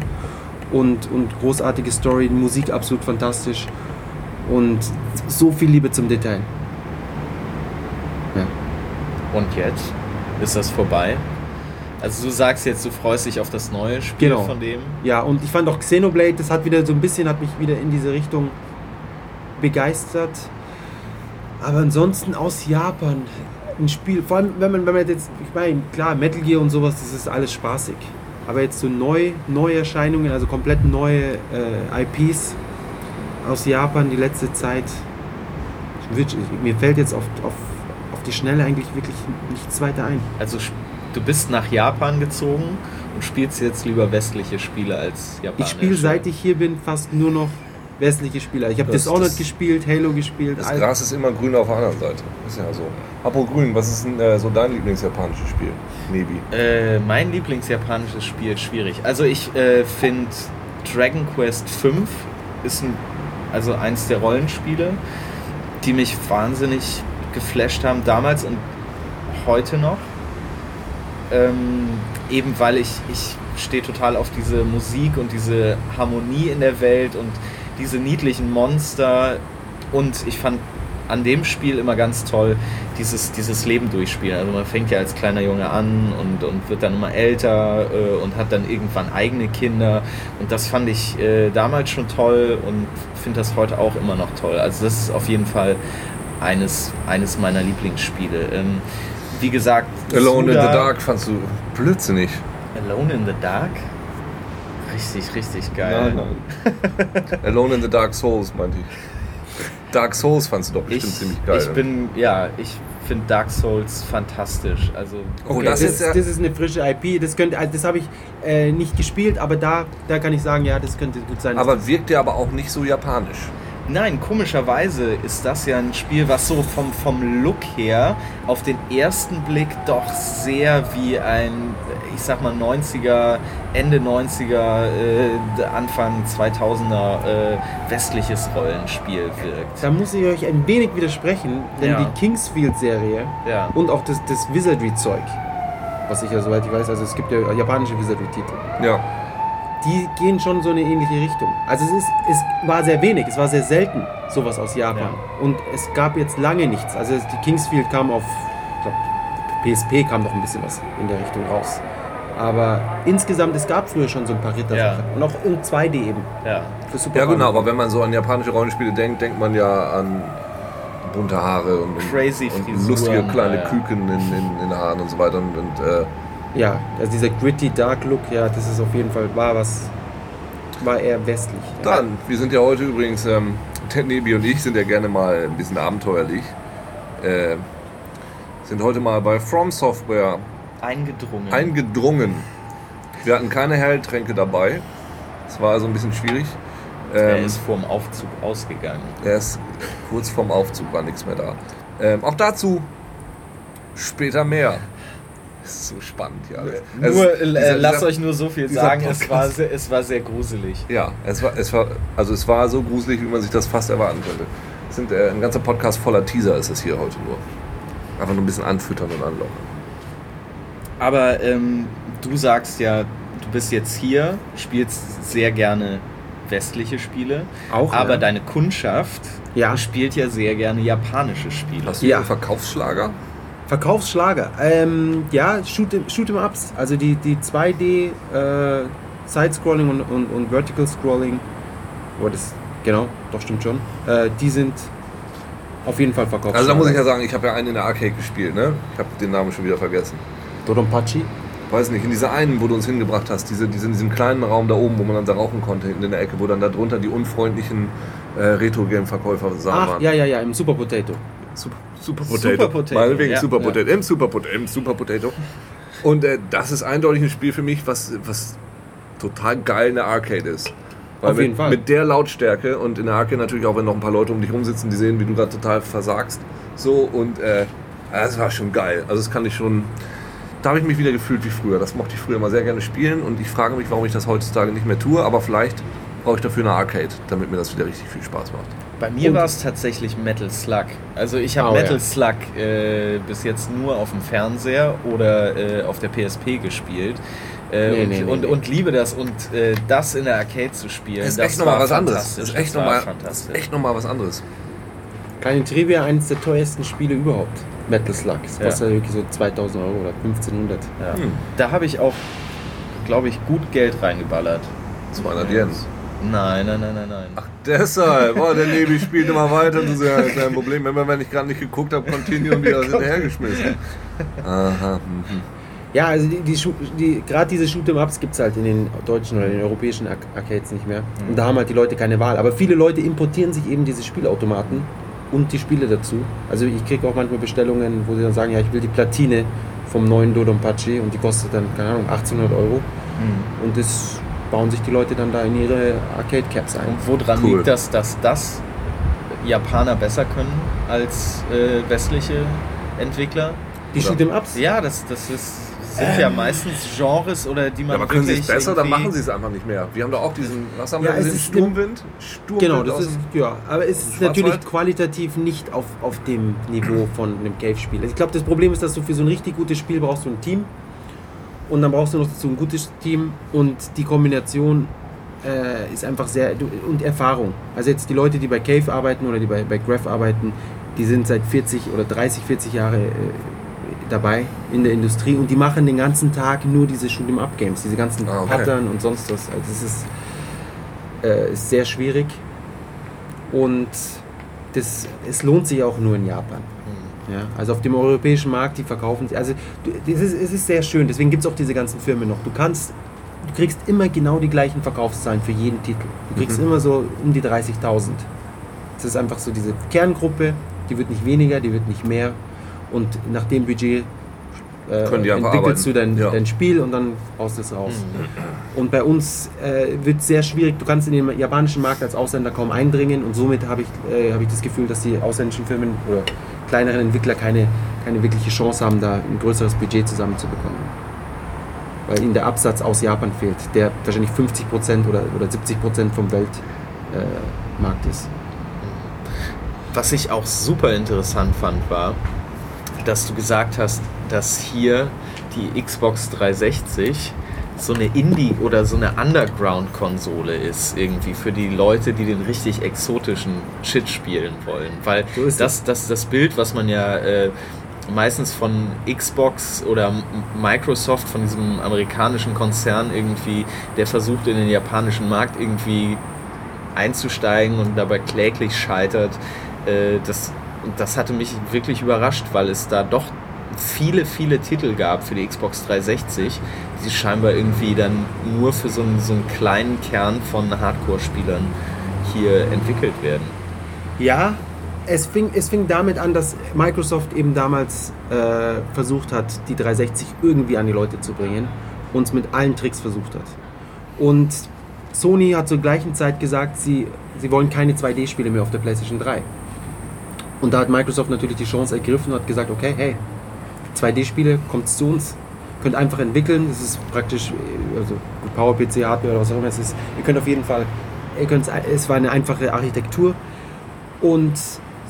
und, und großartige Story, Musik absolut fantastisch und so viel Liebe zum Detail. Ja. Und jetzt ist das vorbei? Also du sagst jetzt, du freust dich auf das neue Spiel Genau. von dem. Ja, und ich fand auch Xenoblade, das hat wieder so ein bisschen, hat mich wieder in diese Richtung begeistert. Aber ansonsten aus Japan ein Spiel, vor allem wenn man, wenn man jetzt, ich meine, klar, Metal Gear und sowas, das ist alles spaßig. Aber jetzt so neu, Neuerscheinungen, also komplett neue äh, IPs aus Japan die letzte Zeit. Mir fällt jetzt auf, auf, auf die Schnelle eigentlich wirklich nichts weiter ein. Also du bist nach Japan gezogen und spielst jetzt lieber westliche Spiele als Ich japanische. spiele seit ich hier bin fast nur noch westliche Spieler. Ich habe Das- Dishonored das- gespielt, Halo gespielt. Das Gras ist immer grün auf der anderen Seite. Ist ja so. Apropos grün, was ist denn äh, so dein Lieblingsjapanisches Spiel? Nebi. Äh, mein Lieblingsjapanisches Spiel schwierig. Also ich äh, finde Dragon Quest V ist ein, also eins der Rollenspiele, die mich wahnsinnig geflasht haben damals und heute noch. Ähm, eben weil ich, ich stehe total auf diese Musik und diese Harmonie in der Welt und diese niedlichen Monster und ich fand an dem Spiel immer ganz toll, dieses, dieses Leben durchspielen. Also man fängt ja als kleiner Junge an und, und wird dann immer älter äh, und hat dann irgendwann eigene Kinder. Und das fand ich äh, damals schon toll und finde das heute auch immer noch toll. Also das ist auf jeden Fall eines, eines meiner Lieblingsspiele. Ähm, wie gesagt, Alone in the Suda- Dark fandst du blödsinnig. Alone in the Dark? Richtig, richtig geil. Alone in the Dark Souls, meinte ich. Dark Souls fandst du doch bestimmt Ich, ziemlich geil. ich bin, ja, ich finde Dark Souls fantastisch. Also Oh, Okay, das das, ist ja- das ist eine frische IP. Das könnte, also das habe ich äh, nicht gespielt, aber da, da kann ich sagen, ja, das könnte gut sein. aber wirkt ja aber auch nicht so japanisch. Nein, komischerweise ist das ja ein Spiel, was so vom, vom Look her auf den ersten Blick doch sehr wie ein, ich sag mal, 90er, Ende 90er, äh, Anfang 2000er äh, westliches Rollenspiel wirkt. da muss ich euch ein wenig widersprechen, denn Ja. die Kingsfield-Serie Ja. und auch das, das Wizardry-Zeug, was ich ja soweit ich weiß, also es gibt ja japanische Wizardry-Titel, Ja. Die gehen schon so eine ähnliche Richtung. Also es, ist, es war sehr wenig, es war sehr selten sowas aus Japan. Und es gab jetzt lange nichts. Also die Kingsfield kam auf, ich glaube, PSP kam noch ein bisschen was in der Richtung raus. Aber insgesamt, es gab früher schon so ein paar Ritter. Ja. Und auch in 2D eben. Ja. Für Super Ja, genau, aber wenn man so an japanische Rollenspiele denkt, denkt man ja an bunte Haare und, Crazy und lustige kleine ja, ja. Küken in, in, in den Haaren und so weiter. Und, und äh, Ja, also dieser gritty Dark Look, ja, das ist auf jeden Fall, war was, war eher westlich. Ja. dann, wir sind ja heute übrigens, ähm, der Nebi und ich sind ja gerne mal ein bisschen abenteuerlich. Äh, sind heute mal bei From Software Eingedrungen. eingedrungen. Wir hatten keine Helltränke dabei. Es war also ein bisschen schwierig. er Ähm, ist vorm Aufzug ausgegangen. Er ist kurz vorm Aufzug, war nichts mehr da. Ähm, auch dazu später mehr. Ist so spannend, ja. Es- Nur, dieser- äh, lasst dieser- euch nur so viel sagen, es war, es war sehr gruselig. Ja, es war, es war, also es war so gruselig, wie man sich das fast erwarten könnte. Es sind äh, ein ganzer Podcast voller Teaser ist es hier heute nur. Einfach nur ein bisschen anfüttern und anlocken. Aber ähm, du sagst ja, du bist jetzt hier, spielst sehr gerne westliche Spiele, Auch, aber ja. deine Kundschaft Ja. spielt ja sehr gerne japanische Spiele. Hast du Ja. einen Verkaufsschlager? Verkaufsschlager. Ähm, ja, Shoot, Shoot'em Ups, also die, die 2D äh, Side-Scrolling und, und, und Vertical Scrolling, oh, das, genau, doch stimmt schon, äh, die sind auf jeden Fall Verkaufsschlager. Also da muss ich ja sagen, ich habe ja einen in der Arcade gespielt, ne? Ich habe den Namen schon wieder vergessen. Dodonpachi? Weiß nicht, in dieser einen, wo du uns hingebracht hast, diese, diese, in diesem kleinen Raum da oben, wo man dann da rauchen konnte, hinten in der Ecke, wo dann da drunter die unfreundlichen äh, Retro-Game-Verkäufer sahen Ach, waren. ja, ja, ja, im Super Potato. Super, Super Super Potato, Meinetwegen ja. Super Ja. Potato. Im Super Potato. Im Super Potato. Und äh, das ist eindeutig ein Spiel für mich, was, was total geil in der Arcade ist. Weil Auf mit, jeden Fall. Mit der Lautstärke und in der Arcade natürlich auch, wenn noch ein paar Leute um dich rumsitzen, die sehen, wie du gerade total versagst. So und äh, das war schon geil. Also das kann ich schon. Da habe ich mich wieder gefühlt wie früher. Das mochte ich früher mal sehr gerne spielen und ich frage mich, warum ich das heutzutage nicht mehr tue. Aber vielleicht brauche ich dafür eine Arcade, damit mir das wieder richtig viel Spaß macht. Bei mir war es tatsächlich Metal Slug. Also ich habe Oh, Metal ja. Slug äh, bis jetzt nur auf dem Fernseher oder äh, auf der PSP gespielt. Äh, Nee, und, nee, nee, und, und liebe das und äh, das in der Arcade zu spielen. Das ist das echt nochmal was anderes. Das ist echt nochmal echt noch mal was anderes. Kleine Trivia, eines der teuersten Spiele überhaupt. Metal Slug. Das Ja. kostet ja wirklich so 2000 Euro oder 1500. Ja. Hm. Da habe ich auch, glaube ich, gut Geld reingeballert. 200 Yens. Nein, nein, nein, nein, nein. Ach, deshalb. Oh, der Nebi spielt immer weiter. Das ist ja kein Problem. Immer wenn ich gerade nicht geguckt habe, Continue und wieder hinterhergeschmissen. Aha. Mhm. Ja, also die, die, die, gerade diese Shoot'em-Ups gibt es halt in den deutschen oder in den europäischen Ar Arcades nicht mehr. Und da haben halt die Leute keine Wahl. Aber viele Leute importieren sich eben diese Spielautomaten und die Spiele dazu. Also ich kriege auch manchmal Bestellungen, wo sie dann sagen, ja, ich will die Platine vom neuen Dodonpachi und die kostet dann, keine Ahnung, 1800 Euro. Hm. Und das bauen sich die Leute dann da in ihre Arcade-Caps ein. Und woran Cool. liegt das, dass das Japaner besser können als äh, westliche Entwickler? Die Oder- Shoot'em-Ups? Ja, das, das ist, sind ja meistens Genres oder die man Ja, aber können sie es besser, dann machen sie es einfach nicht mehr. Wir haben doch auch diesen, was haben Ja, wir es gesehen? Sturmwind? Sturmwind Genau, das ist, ja, aber es ist natürlich qualitativ nicht auf, auf dem Niveau von einem Cave-Spiel. Also ich glaube, das Problem ist, dass du für so ein richtig gutes Spiel brauchst du ein Team und dann brauchst du noch dazu ein gutes Team und die Kombination äh, ist einfach sehr, und Erfahrung. Also jetzt die Leute, die bei Cave arbeiten oder die bei, bei Graph arbeiten, die sind seit 40 oder 30, 40 Jahre äh, dabei in der Industrie und die machen den ganzen Tag nur diese Shoot'em-Up-Games, diese ganzen Ah, okay. Pattern und sonst was. Also es ist, äh, ist sehr schwierig und das, es lohnt sich auch nur in Japan. Ja, also auf dem europäischen Markt, die verkaufen sie. Also das ist, es ist sehr schön, deswegen gibt es auch diese ganzen Firmen noch. Du kannst, du kriegst immer genau die gleichen Verkaufszahlen für jeden Titel. Du kriegst Mhm. immer so um die 30.000. Es ist einfach so diese Kerngruppe, die wird nicht weniger, die wird nicht mehr. Und nach dem Budget äh, entwickelst du dein. Ja. dein Spiel und dann baust du es raus. Und bei uns äh, wird es sehr schwierig. Du kannst in den japanischen Markt als Ausländer kaum eindringen und somit habe ich, äh, hab ich das Gefühl, dass die ausländischen Firmen oder kleineren Entwickler keine, keine wirkliche Chance haben, da ein größeres Budget zusammenzubekommen. Weil ihnen der Absatz aus Japan fehlt, der wahrscheinlich 50% oder, oder 70% vom Weltmarkt äh, ist. Was ich auch super interessant fand, war, dass du gesagt hast, dass hier die Xbox 360 so eine Indie- oder so eine Underground-Konsole ist, irgendwie für die Leute, die den richtig exotischen Shit spielen wollen. Weil So das, das, das Bild, was man ja äh, meistens von Xbox oder Microsoft, von diesem amerikanischen Konzern irgendwie, der versucht in den japanischen Markt irgendwie einzusteigen und dabei kläglich scheitert. Äh, das, das hatte mich wirklich überrascht, weil es da doch viele, viele Titel gab für die Xbox 360, die scheinbar irgendwie dann nur für so einen, so einen kleinen Kern von Hardcore-Spielern hier entwickelt werden. Ja, es fing, es fing damit an, dass Microsoft eben damals äh, versucht hat, die 360 irgendwie an die Leute zu bringen und es mit allen Tricks versucht hat. Und Sony hat zur gleichen Zeit gesagt, sie, sie wollen keine 2D-Spiele mehr auf der PlayStation 3. Und da hat Microsoft natürlich die Chance ergriffen und hat gesagt, okay, hey, 2D-Spiele, kommt zu uns, könnt einfach entwickeln, das ist praktisch, äh, also PowerPC, Hardware oder was auch immer es ist, ihr könnt auf jeden Fall, ihr könnt, es war eine einfache Architektur und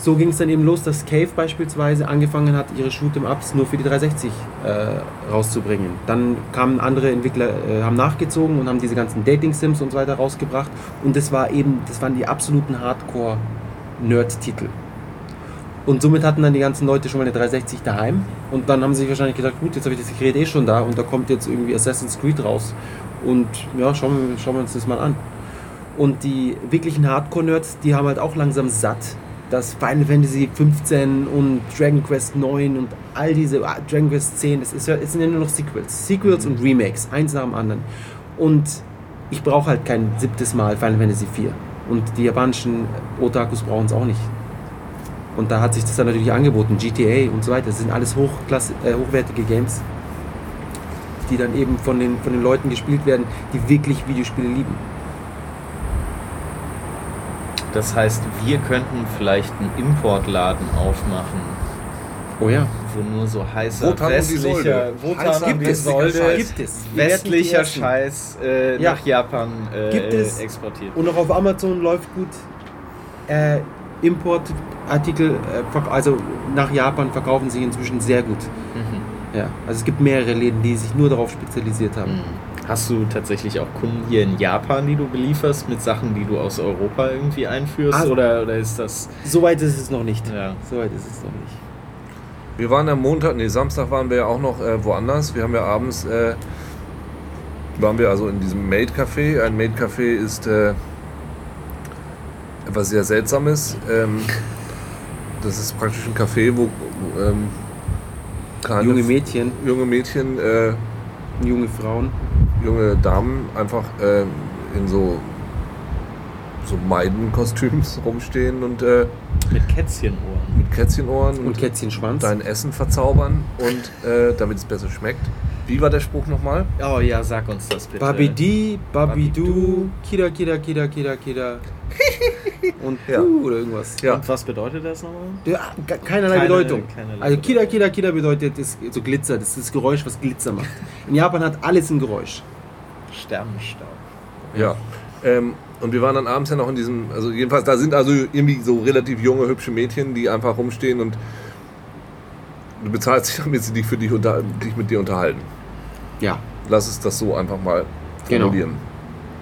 so ging es dann eben los, dass Cave beispielsweise angefangen hat, ihre Shoot'em-Ups nur für die 360 äh, rauszubringen. Dann kamen andere Entwickler, äh, haben nachgezogen und haben diese ganzen Dating-Sims und so weiter rausgebracht. Und das war eben, das waren die absoluten Hardcore-Nerd-Titel. Und somit hatten dann die ganzen Leute schon mal eine 360 daheim. Und dann haben sie sich wahrscheinlich gedacht, gut, jetzt habe ich das Gerät eh schon da und da kommt jetzt irgendwie Assassin's Creed raus. Und ja, schauen wir, schauen wir uns das mal an. Und die wirklichen Hardcore-Nerds, die haben halt auch langsam satt, dass Final Fantasy 15 und Dragon Quest 9 und all diese, ah, Dragon Quest 10, das ist es sind ja nur noch Sequels. Sequels und Remakes, eins nach dem anderen. Und ich brauche halt kein siebtes Mal Final Fantasy 4. Und die japanischen Otakus brauchen es auch nicht. Und da hat sich das dann natürlich angeboten, GTA und so weiter. Das sind alles Hochklasse, äh, hochwertige Games, die dann eben von den, von den Leuten gespielt werden, die wirklich Videospiele lieben. Das heißt, wir könnten vielleicht einen Importladen aufmachen, Oh ja. wo nur so heißer Wotan westlicher. Wotan die westlicher Solde, Scheiß. Gibt es. Westlicher. Scheiß äh, Ja. nach Japan äh, Gibt es. exportiert. Und auch auf Amazon läuft gut. Äh, Importartikel, äh, also nach Japan verkaufen sich inzwischen sehr gut. Mhm. Ja, also es gibt mehrere Läden, die sich nur darauf spezialisiert haben. Mhm. Hast du tatsächlich auch Kunden hier in Japan, die du belieferst mit Sachen, die du aus Europa irgendwie einführst? Also- oder, oder ist das. Soweit ist es noch nicht. Ja. Soweit ist es noch nicht. Wir waren am Montag, nee, Samstag waren wir ja auch noch äh, woanders. Wir haben ja abends, äh, waren wir also in diesem Maid Café. Ein Maid Café ist äh, etwas sehr Seltsames. Ähm, das ist praktisch ein Café, wo ähm, Junge Mädchen, junge Mädchen, äh, junge Frauen. junge Damen einfach äh, in so, so Meidenkostüms rumstehen und äh, Mit Kätzchenohren. Mit Kätzchenohren Und Kätzchenschwanz. dein Essen verzaubern und äh, damit es besser schmeckt. Wie war der Spruch nochmal? Oh ja, sag uns das bitte. Babidi, Babidu. Kida, Kida, Kida, Kida, Kida. Und Ja. uh, oder irgendwas. Ja. Und was bedeutet das nochmal? Ja, ke- keinerlei Keine- Bedeutung. keinerlei also Kida. Kida, Kida bedeutet das, so Glitzer. Das ist das Geräusch, was Glitzer macht. In Japan hat alles ein Geräusch. Sternenstaub. Ja. Ähm, und wir waren dann abends ja noch in diesem, also jedenfalls, da sind also irgendwie so relativ junge, hübsche Mädchen, die einfach rumstehen und du bezahlst sie, damit sie dich für dich, unter, dich mit dir unterhalten. Ja. Lass es das so einfach mal Genau. formulieren.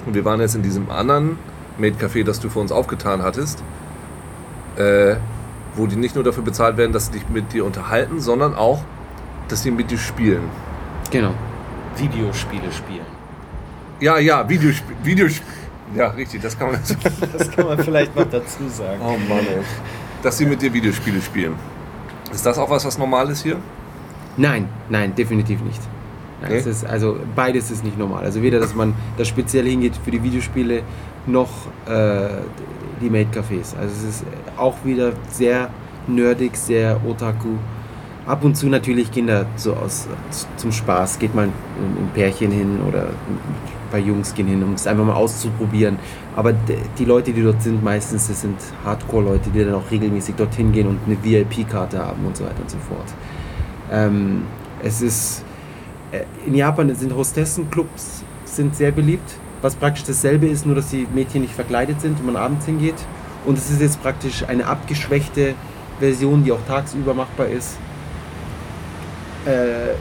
Und wir waren jetzt in diesem anderen Maid-Café, das du für uns aufgetan hattest, äh, wo die nicht nur dafür bezahlt werden, dass sie dich mit dir unterhalten, sondern auch, dass sie mit dir spielen. Genau. Videospiele spielen. Ja, ja, Videospiel. Videosp ja, richtig, das kann man so. Das kann man vielleicht noch dazu sagen. Oh Mann, ey. Dass sie mit dir Videospiele spielen. Ist das auch was, was normal ist hier? Nein, nein, definitiv nicht. Nein, Okay. es ist, also beides ist nicht normal. Also weder, dass man da speziell hingeht für die Videospiele, noch äh, die Maid-Cafés. Also es ist auch wieder sehr nerdig, sehr otaku. Ab und zu natürlich Kinder so aus zum Spaß. Geht mal ein, ein Pärchen hin oder paar Jungs gehen hin, um es einfach mal auszuprobieren. Aber die Leute, die dort sind, meistens das sind Hardcore-Leute, die dann auch regelmäßig dorthin gehen und eine VIP-Karte haben und so weiter und so fort. Ähm, es ist äh, in Japan sind Hostessenclubs sind sehr beliebt, was praktisch dasselbe ist, nur dass die Mädchen nicht verkleidet sind und man abends hingeht. Und es ist jetzt praktisch eine abgeschwächte Version, die auch tagsüber machbar ist, äh,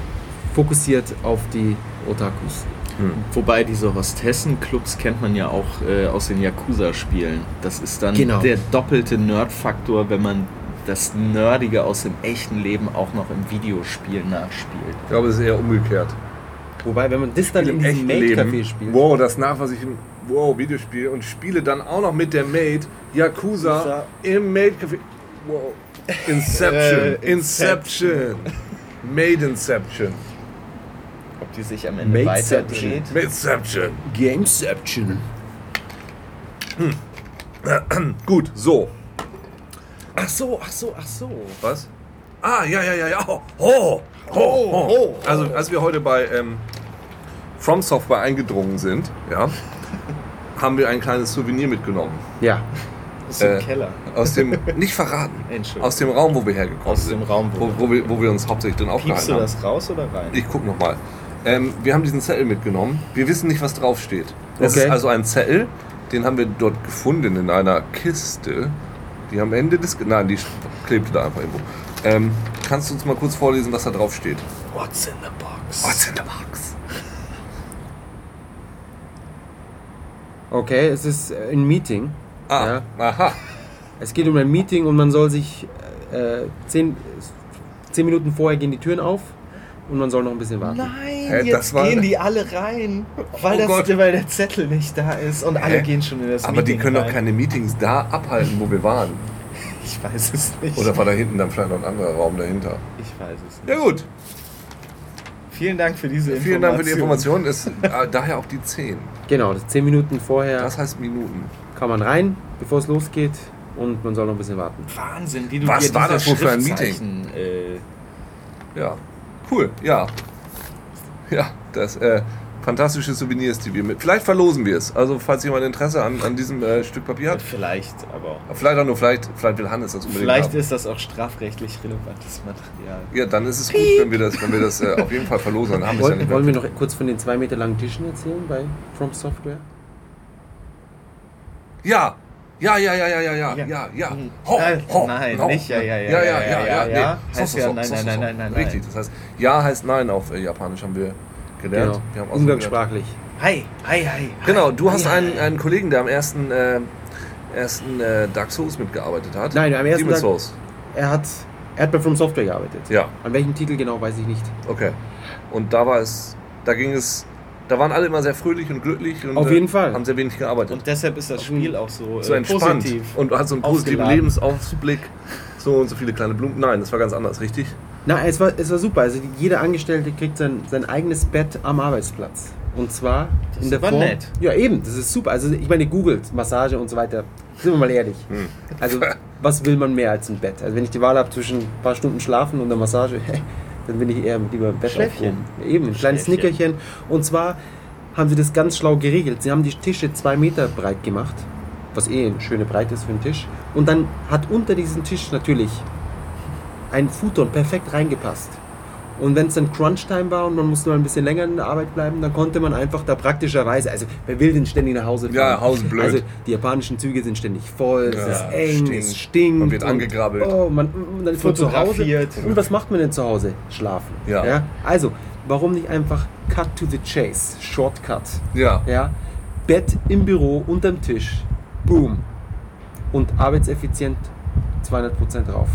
fokussiert auf die Otakus. Wobei diese Hostessen-Clubs kennt man ja auch äh, aus den Yakuza-Spielen. Das ist dann Genau. der doppelte Nerd-Faktor, wenn man das Nerdige aus dem echten Leben auch noch im Videospiel nachspielt. Ich glaube, es ist eher umgekehrt. Wobei, wenn man das dann Im echten Maid-Café Leben. spielt. Wow, das nach, was ich im wow, Videospiel und spiele dann auch noch mit der Maid Yakuza Yakuza. im Maid-Café. Wow. Inception. Äh, Inception. Maid Inception. Ob die sich am Ende Maidception. weiterdreht. Maidception. Gameception. Gut, so. Ach so, ach so, ach so. Was? Ah, ja, ja, ja, ja. Oh, oh, oh, oh. Also, als wir heute bei ähm, From Software eingedrungen sind, ja, haben wir ein kleines Souvenir mitgenommen. Ja. Ist im Äh, Keller. Aus dem, nicht verraten, Entschuldigung. aus dem Raum, wo wir hergekommen Aus sind. dem Raum, wo- wo, wo, wir, wo wir uns hauptsächlich drin Piepst aufgehalten du haben. das raus oder rein? Ich guck nochmal. Ähm, wir haben diesen Zettel mitgenommen. Wir wissen nicht, was draufsteht. Es Okay. ist also ein Zettel, den haben wir dort gefunden in einer Kiste, die am Ende des... Nein, die klebte da einfach irgendwo. Ähm, kannst du uns mal kurz vorlesen, was da drauf steht? What's in the box? What's in the box? Okay, es ist äh, ein Meeting. Ah, Ja. aha. Es geht um ein Meeting und man soll sich äh, zehn, zehn Minuten vorher gehen die Türen auf und man soll noch ein bisschen warten. Nein, Hä, das jetzt war- gehen die alle rein, weil, Oh das, Gott. weil der Zettel nicht da ist und alle Hä? gehen schon in das Aber die Meeting können doch keine Meetings da abhalten, wo wir waren. Ich weiß es nicht. Oder war da hinten dann vielleicht noch ein anderer Raum dahinter? ich weiß es nicht. Ja gut, Vielen Dank für diese Information. vielen Dank für die Information. Ist äh, daher auch die 10. Genau, das zehn Minuten vorher Das heißt Minuten. kann man rein, bevor es losgeht und man soll noch ein bisschen warten. Wahnsinn, wie du Was dir war das wohl für ein Schriftzeichen, Äh, Ja, cool, ja. Ja, das äh, fantastische Souvenirs, die wir mit. Vielleicht verlosen wir es. Also, falls jemand Interesse an, an diesem äh, Stück Papier hat. vielleicht, aber Vielleicht auch nur, vielleicht, vielleicht will Hannes das unbedingt vielleicht haben. ist das auch strafrechtlich relevantes Material. Ja, dann ist es gut, wenn wir das, wenn wir das äh, auf jeden Fall verlosen. Dann haben es ja Wollen, nicht wollen wir noch kurz von den zwei Meter langen Tischen erzählen bei From Software? Ja, ja, ja, ja, ja, ja, ja, ja, ja. Mhm. Ho, ho, nein, ho. nicht ja, ja, ja, ja, ja, ja, ja, ja. ja. ja, ja. so, so, ja, nein, so, nein, nein, nein, nein. Richtig, das heißt, ja heißt nein auf äh, Japanisch haben wir gelernt. Genau. Wir haben Umgangssprachlich. Hi, hi, hi. Genau, du hi, hast hi, einen, einen Kollegen, der am ersten, äh, ersten äh, Dark Souls mitgearbeitet hat. Nein, am ersten Dark, Souls. Er hat, er hat bei From Software gearbeitet. Ja. An welchem Titel genau, weiß ich nicht. Okay. Und da war es, da ging es da waren alle immer sehr fröhlich und glücklich und Auf äh, jeden Fall. haben sehr wenig gearbeitet. Und deshalb ist das Spiel auch so, so äh, entspannt positiv. und hat so einen positiven aufgeladen. Lebensausblick. So und so viele kleine Blumen. Nein, das war ganz anders, richtig? Na, es war, es war super. Also jeder Angestellte kriegt sein, sein eigenes Bett am Arbeitsplatz. Und zwar Das in der war Form. nett. Ja, eben, das ist super. Also ich meine, googelt Massage und so weiter. Sind wir mal ehrlich. Hm. Also was will man mehr als ein Bett? Also wenn ich die Wahl habe zwischen ein paar Stunden schlafen und einer Massage, dann bin ich eher lieber im Bett Schläfchen. Eben, ein kleines Schläfchen. Snickerchen. Und zwar haben sie das ganz schlau geregelt. Sie haben die Tische zwei Meter breit gemacht, was eh eine schöne Breite ist für einen Tisch. Und dann hat unter diesen Tisch natürlich ein Futon perfekt reingepasst. Und wenn es dann Crunch-Time war und man musste mal ein bisschen länger in der Arbeit bleiben, dann konnte man einfach da praktischerweise, also wer will denn ständig nach Hause fahren? Ja, Hause blöd. Also die japanischen Züge sind ständig voll, Ja, es ist eng, stinkt. es stinkt. Man wird und- angegrabbelt. Oh, man, und dann ist man zu Hause. Und was macht man denn zu Hause? Schlafen. Ja. Also, warum nicht einfach Cut to the Chase, Shortcut? Ja. Ja? Bett im Büro, unterm Tisch, boom. Und arbeitseffizient 200% drauf.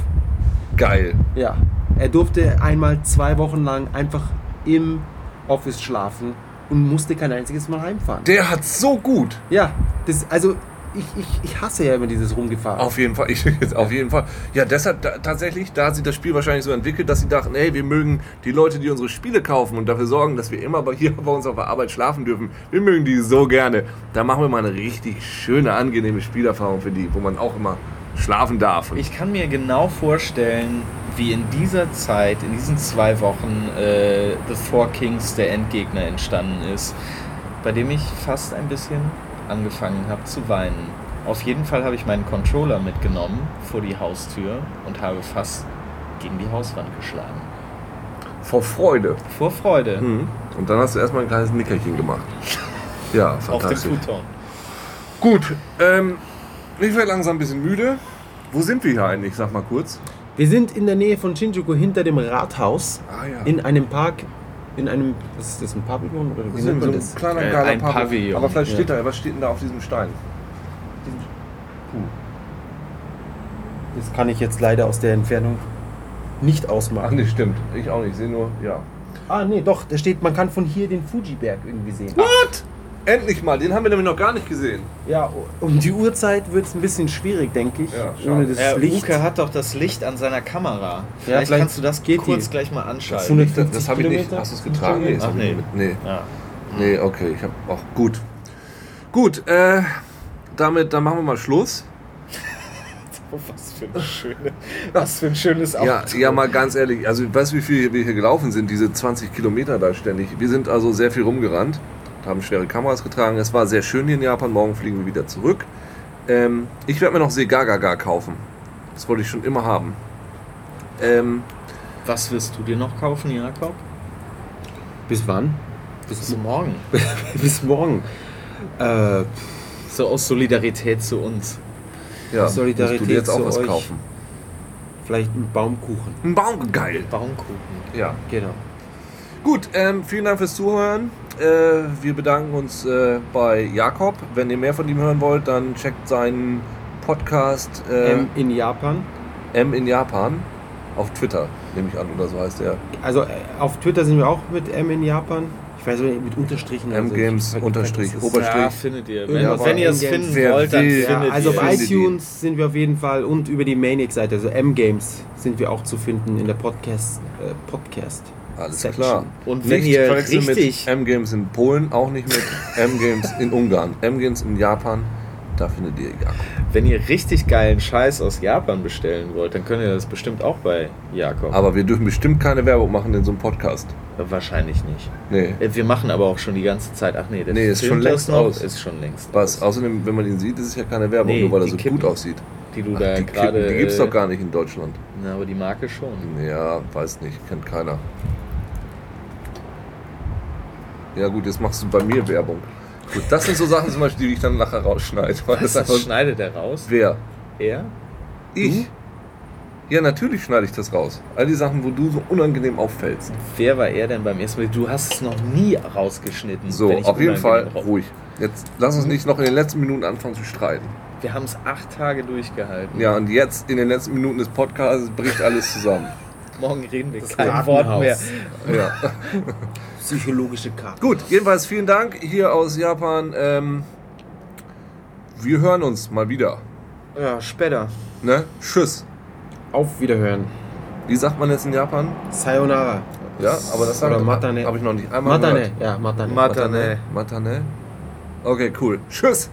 Geil. Ja, er durfte einmal zwei Wochen lang einfach im Office schlafen und musste kein einziges Mal heimfahren. Der hat so gut. Ja, das, also ich, ich, ich hasse ja immer dieses Rumgefahren. Auf jeden Fall, ich, jetzt auf jeden Fall. Ja, deshalb da, tatsächlich, da hat sich das Spiel wahrscheinlich so entwickelt, dass sie dachten, hey, wir mögen die Leute, die unsere Spiele kaufen und dafür sorgen, dass wir immer bei, hier bei uns auf der Arbeit schlafen dürfen. Wir mögen die so gerne. Da machen wir mal eine richtig schöne, angenehme Spielerfahrung für die, wo man auch immer schlafen darf. Ich kann mir genau vorstellen, wie in dieser Zeit, in diesen zwei Wochen, äh, The Four Kings, der Endgegner, entstanden ist, bei dem ich fast ein bisschen angefangen habe zu weinen. Auf jeden Fall habe ich meinen Controller mitgenommen vor die Haustür und habe fast gegen die Hauswand geschlagen. vor Freude. Vor Freude. Mhm. Und dann hast du erstmal ein kleines Nickerchen gemacht. Ja, Auf dem fantastisch. Futon. Gut, ähm, ich werde langsam ein bisschen müde. Wo sind wir hier eigentlich? Sag mal kurz. Wir sind in der Nähe von Shinjuku hinter dem Rathaus Ah ja. in einem Park, in einem, was ist das, ein Pavillon oder wie Das nennt ist so man ein das? kleiner Äh, ein Pavillon. Pavillon. Aber vielleicht Ja. steht da, was steht denn da auf diesem Stein? Puh. Das kann ich jetzt leider aus der Entfernung nicht Ach ausmachen. nee, stimmt. Ich auch nicht. Ich sehe nur, ja. Ah, nee, doch, da steht, man kann von hier den Fuji-Berg irgendwie sehen. What? Endlich mal, den haben wir nämlich noch gar nicht gesehen. Ja, um die Uhrzeit wird es ein bisschen schwierig, denke ich. Ja, ohne das Äh, Licht. Uke hat doch das Licht an seiner Kamera. Vielleicht, vielleicht kannst du das geht kurz die. gleich mal Das anschalten. 150 Das, das habe ich nicht. Hast du es getragen? Nee, das Ach, nee. Nee. Ja. Nee, okay, ich habe auch gut. Gut, äh, damit, dann machen wir mal Schluss. Oh, was, für eine schöne, was für ein schönes Ja, Auto. ja, mal ganz ehrlich, also weißt du, wie viel wir hier gelaufen sind, diese 20 Kilometer da ständig. Wir sind also sehr viel rumgerannt, haben schwere Kameras getragen. Es war sehr schön hier in Japan, morgen fliegen wir wieder zurück. Ähm, ich werde mir noch Segagaga kaufen. Das wollte ich schon immer haben. Ähm, Was wirst du dir noch kaufen, Jakob? Bis wann? Bis morgen. Bis morgen. Äh, So aus Solidarität zu uns. ja, Solidarität musst du dir jetzt auch zu was euch. kaufen. vielleicht ein Baumkuchen. Ein Baum, geil. Baumkuchen. Ja. Genau. Gut, ähm, vielen Dank fürs Zuhören. Äh, wir bedanken uns äh, bei Jakob. Wenn ihr mehr von ihm hören wollt, dann checkt seinen Podcast äh, Ähm, in Japan. M in Japan auf Twitter, nehme ich an, oder so heißt der. Also äh, auf Twitter sind wir auch mit M in Japan. Ich weiß nicht, mit Unterstrichen. M also Unterstrich das ist- Oberstrich. Ja, findet ihr. Wenn, Ja, wenn ihr es finden wollt, dann findet Ja, also ihr auf findet ihr. iTunes sind wir auf jeden Fall und über die Maniac-Seite, also M-Games, sind wir auch zu finden in der Podcast. Äh, Podcast. Alles Section. klar. Und wenn nicht ihr verwechseln richtig- mit M-Games in Polen, auch nicht mit M-Games in Ungarn. M-Games in Japan, da findet ihr Jakob. Wenn ihr richtig geilen Scheiß aus Japan bestellen wollt, dann könnt ihr das bestimmt auch bei Jakob. Aber wir dürfen bestimmt keine Werbung machen in so einem Podcast. Wahrscheinlich nicht. Nee. Äh, Wir machen aber auch schon die ganze Zeit. Ach nee, der Nee, ist schon das längst noch, aus. Ist schon längst. Was? aus. Außerdem, wenn man ihn sieht, ist es ja keine Werbung, Nee, nur weil er so Kippen. gut aussieht. Die du Ach, da die gerade. Kippen, die gibt's äh, doch gar nicht in Deutschland. Na, aber die Marke schon. Ja, weiß nicht, kennt keiner. Ja gut, jetzt machst du bei mir Werbung. Gut, das sind so Sachen zum Beispiel, die ich dann nachher rausschneide. Weil das Das einfach, schneidet er raus. wer? Er? Ich? Ja, natürlich schneide ich das raus. All die Sachen, wo du so unangenehm auffällst. Wer war er denn beim ersten Mal? Du hast es noch nie rausgeschnitten. So, auf jeden Fall raus- ruhig. Jetzt lass uns nicht noch in den letzten Minuten anfangen zu streiten. Wir haben es acht Tage durchgehalten. Ja, und jetzt in den letzten Minuten des Podcasts bricht alles zusammen. Morgen reden wir Das kein Wort mehr. Ja. Psychologische Karte. Gut, jedenfalls vielen Dank hier aus Japan. Ähm, wir hören uns mal wieder. Ja, später. Ne? Tschüss. Auf Wiederhören. Wie sagt man jetzt in Japan? Sayonara. Ja, aber das Matane. habe ich noch nicht einmal Matane. gehört. Ja, Matane. Matane. Matane. Okay, cool. Tschüss.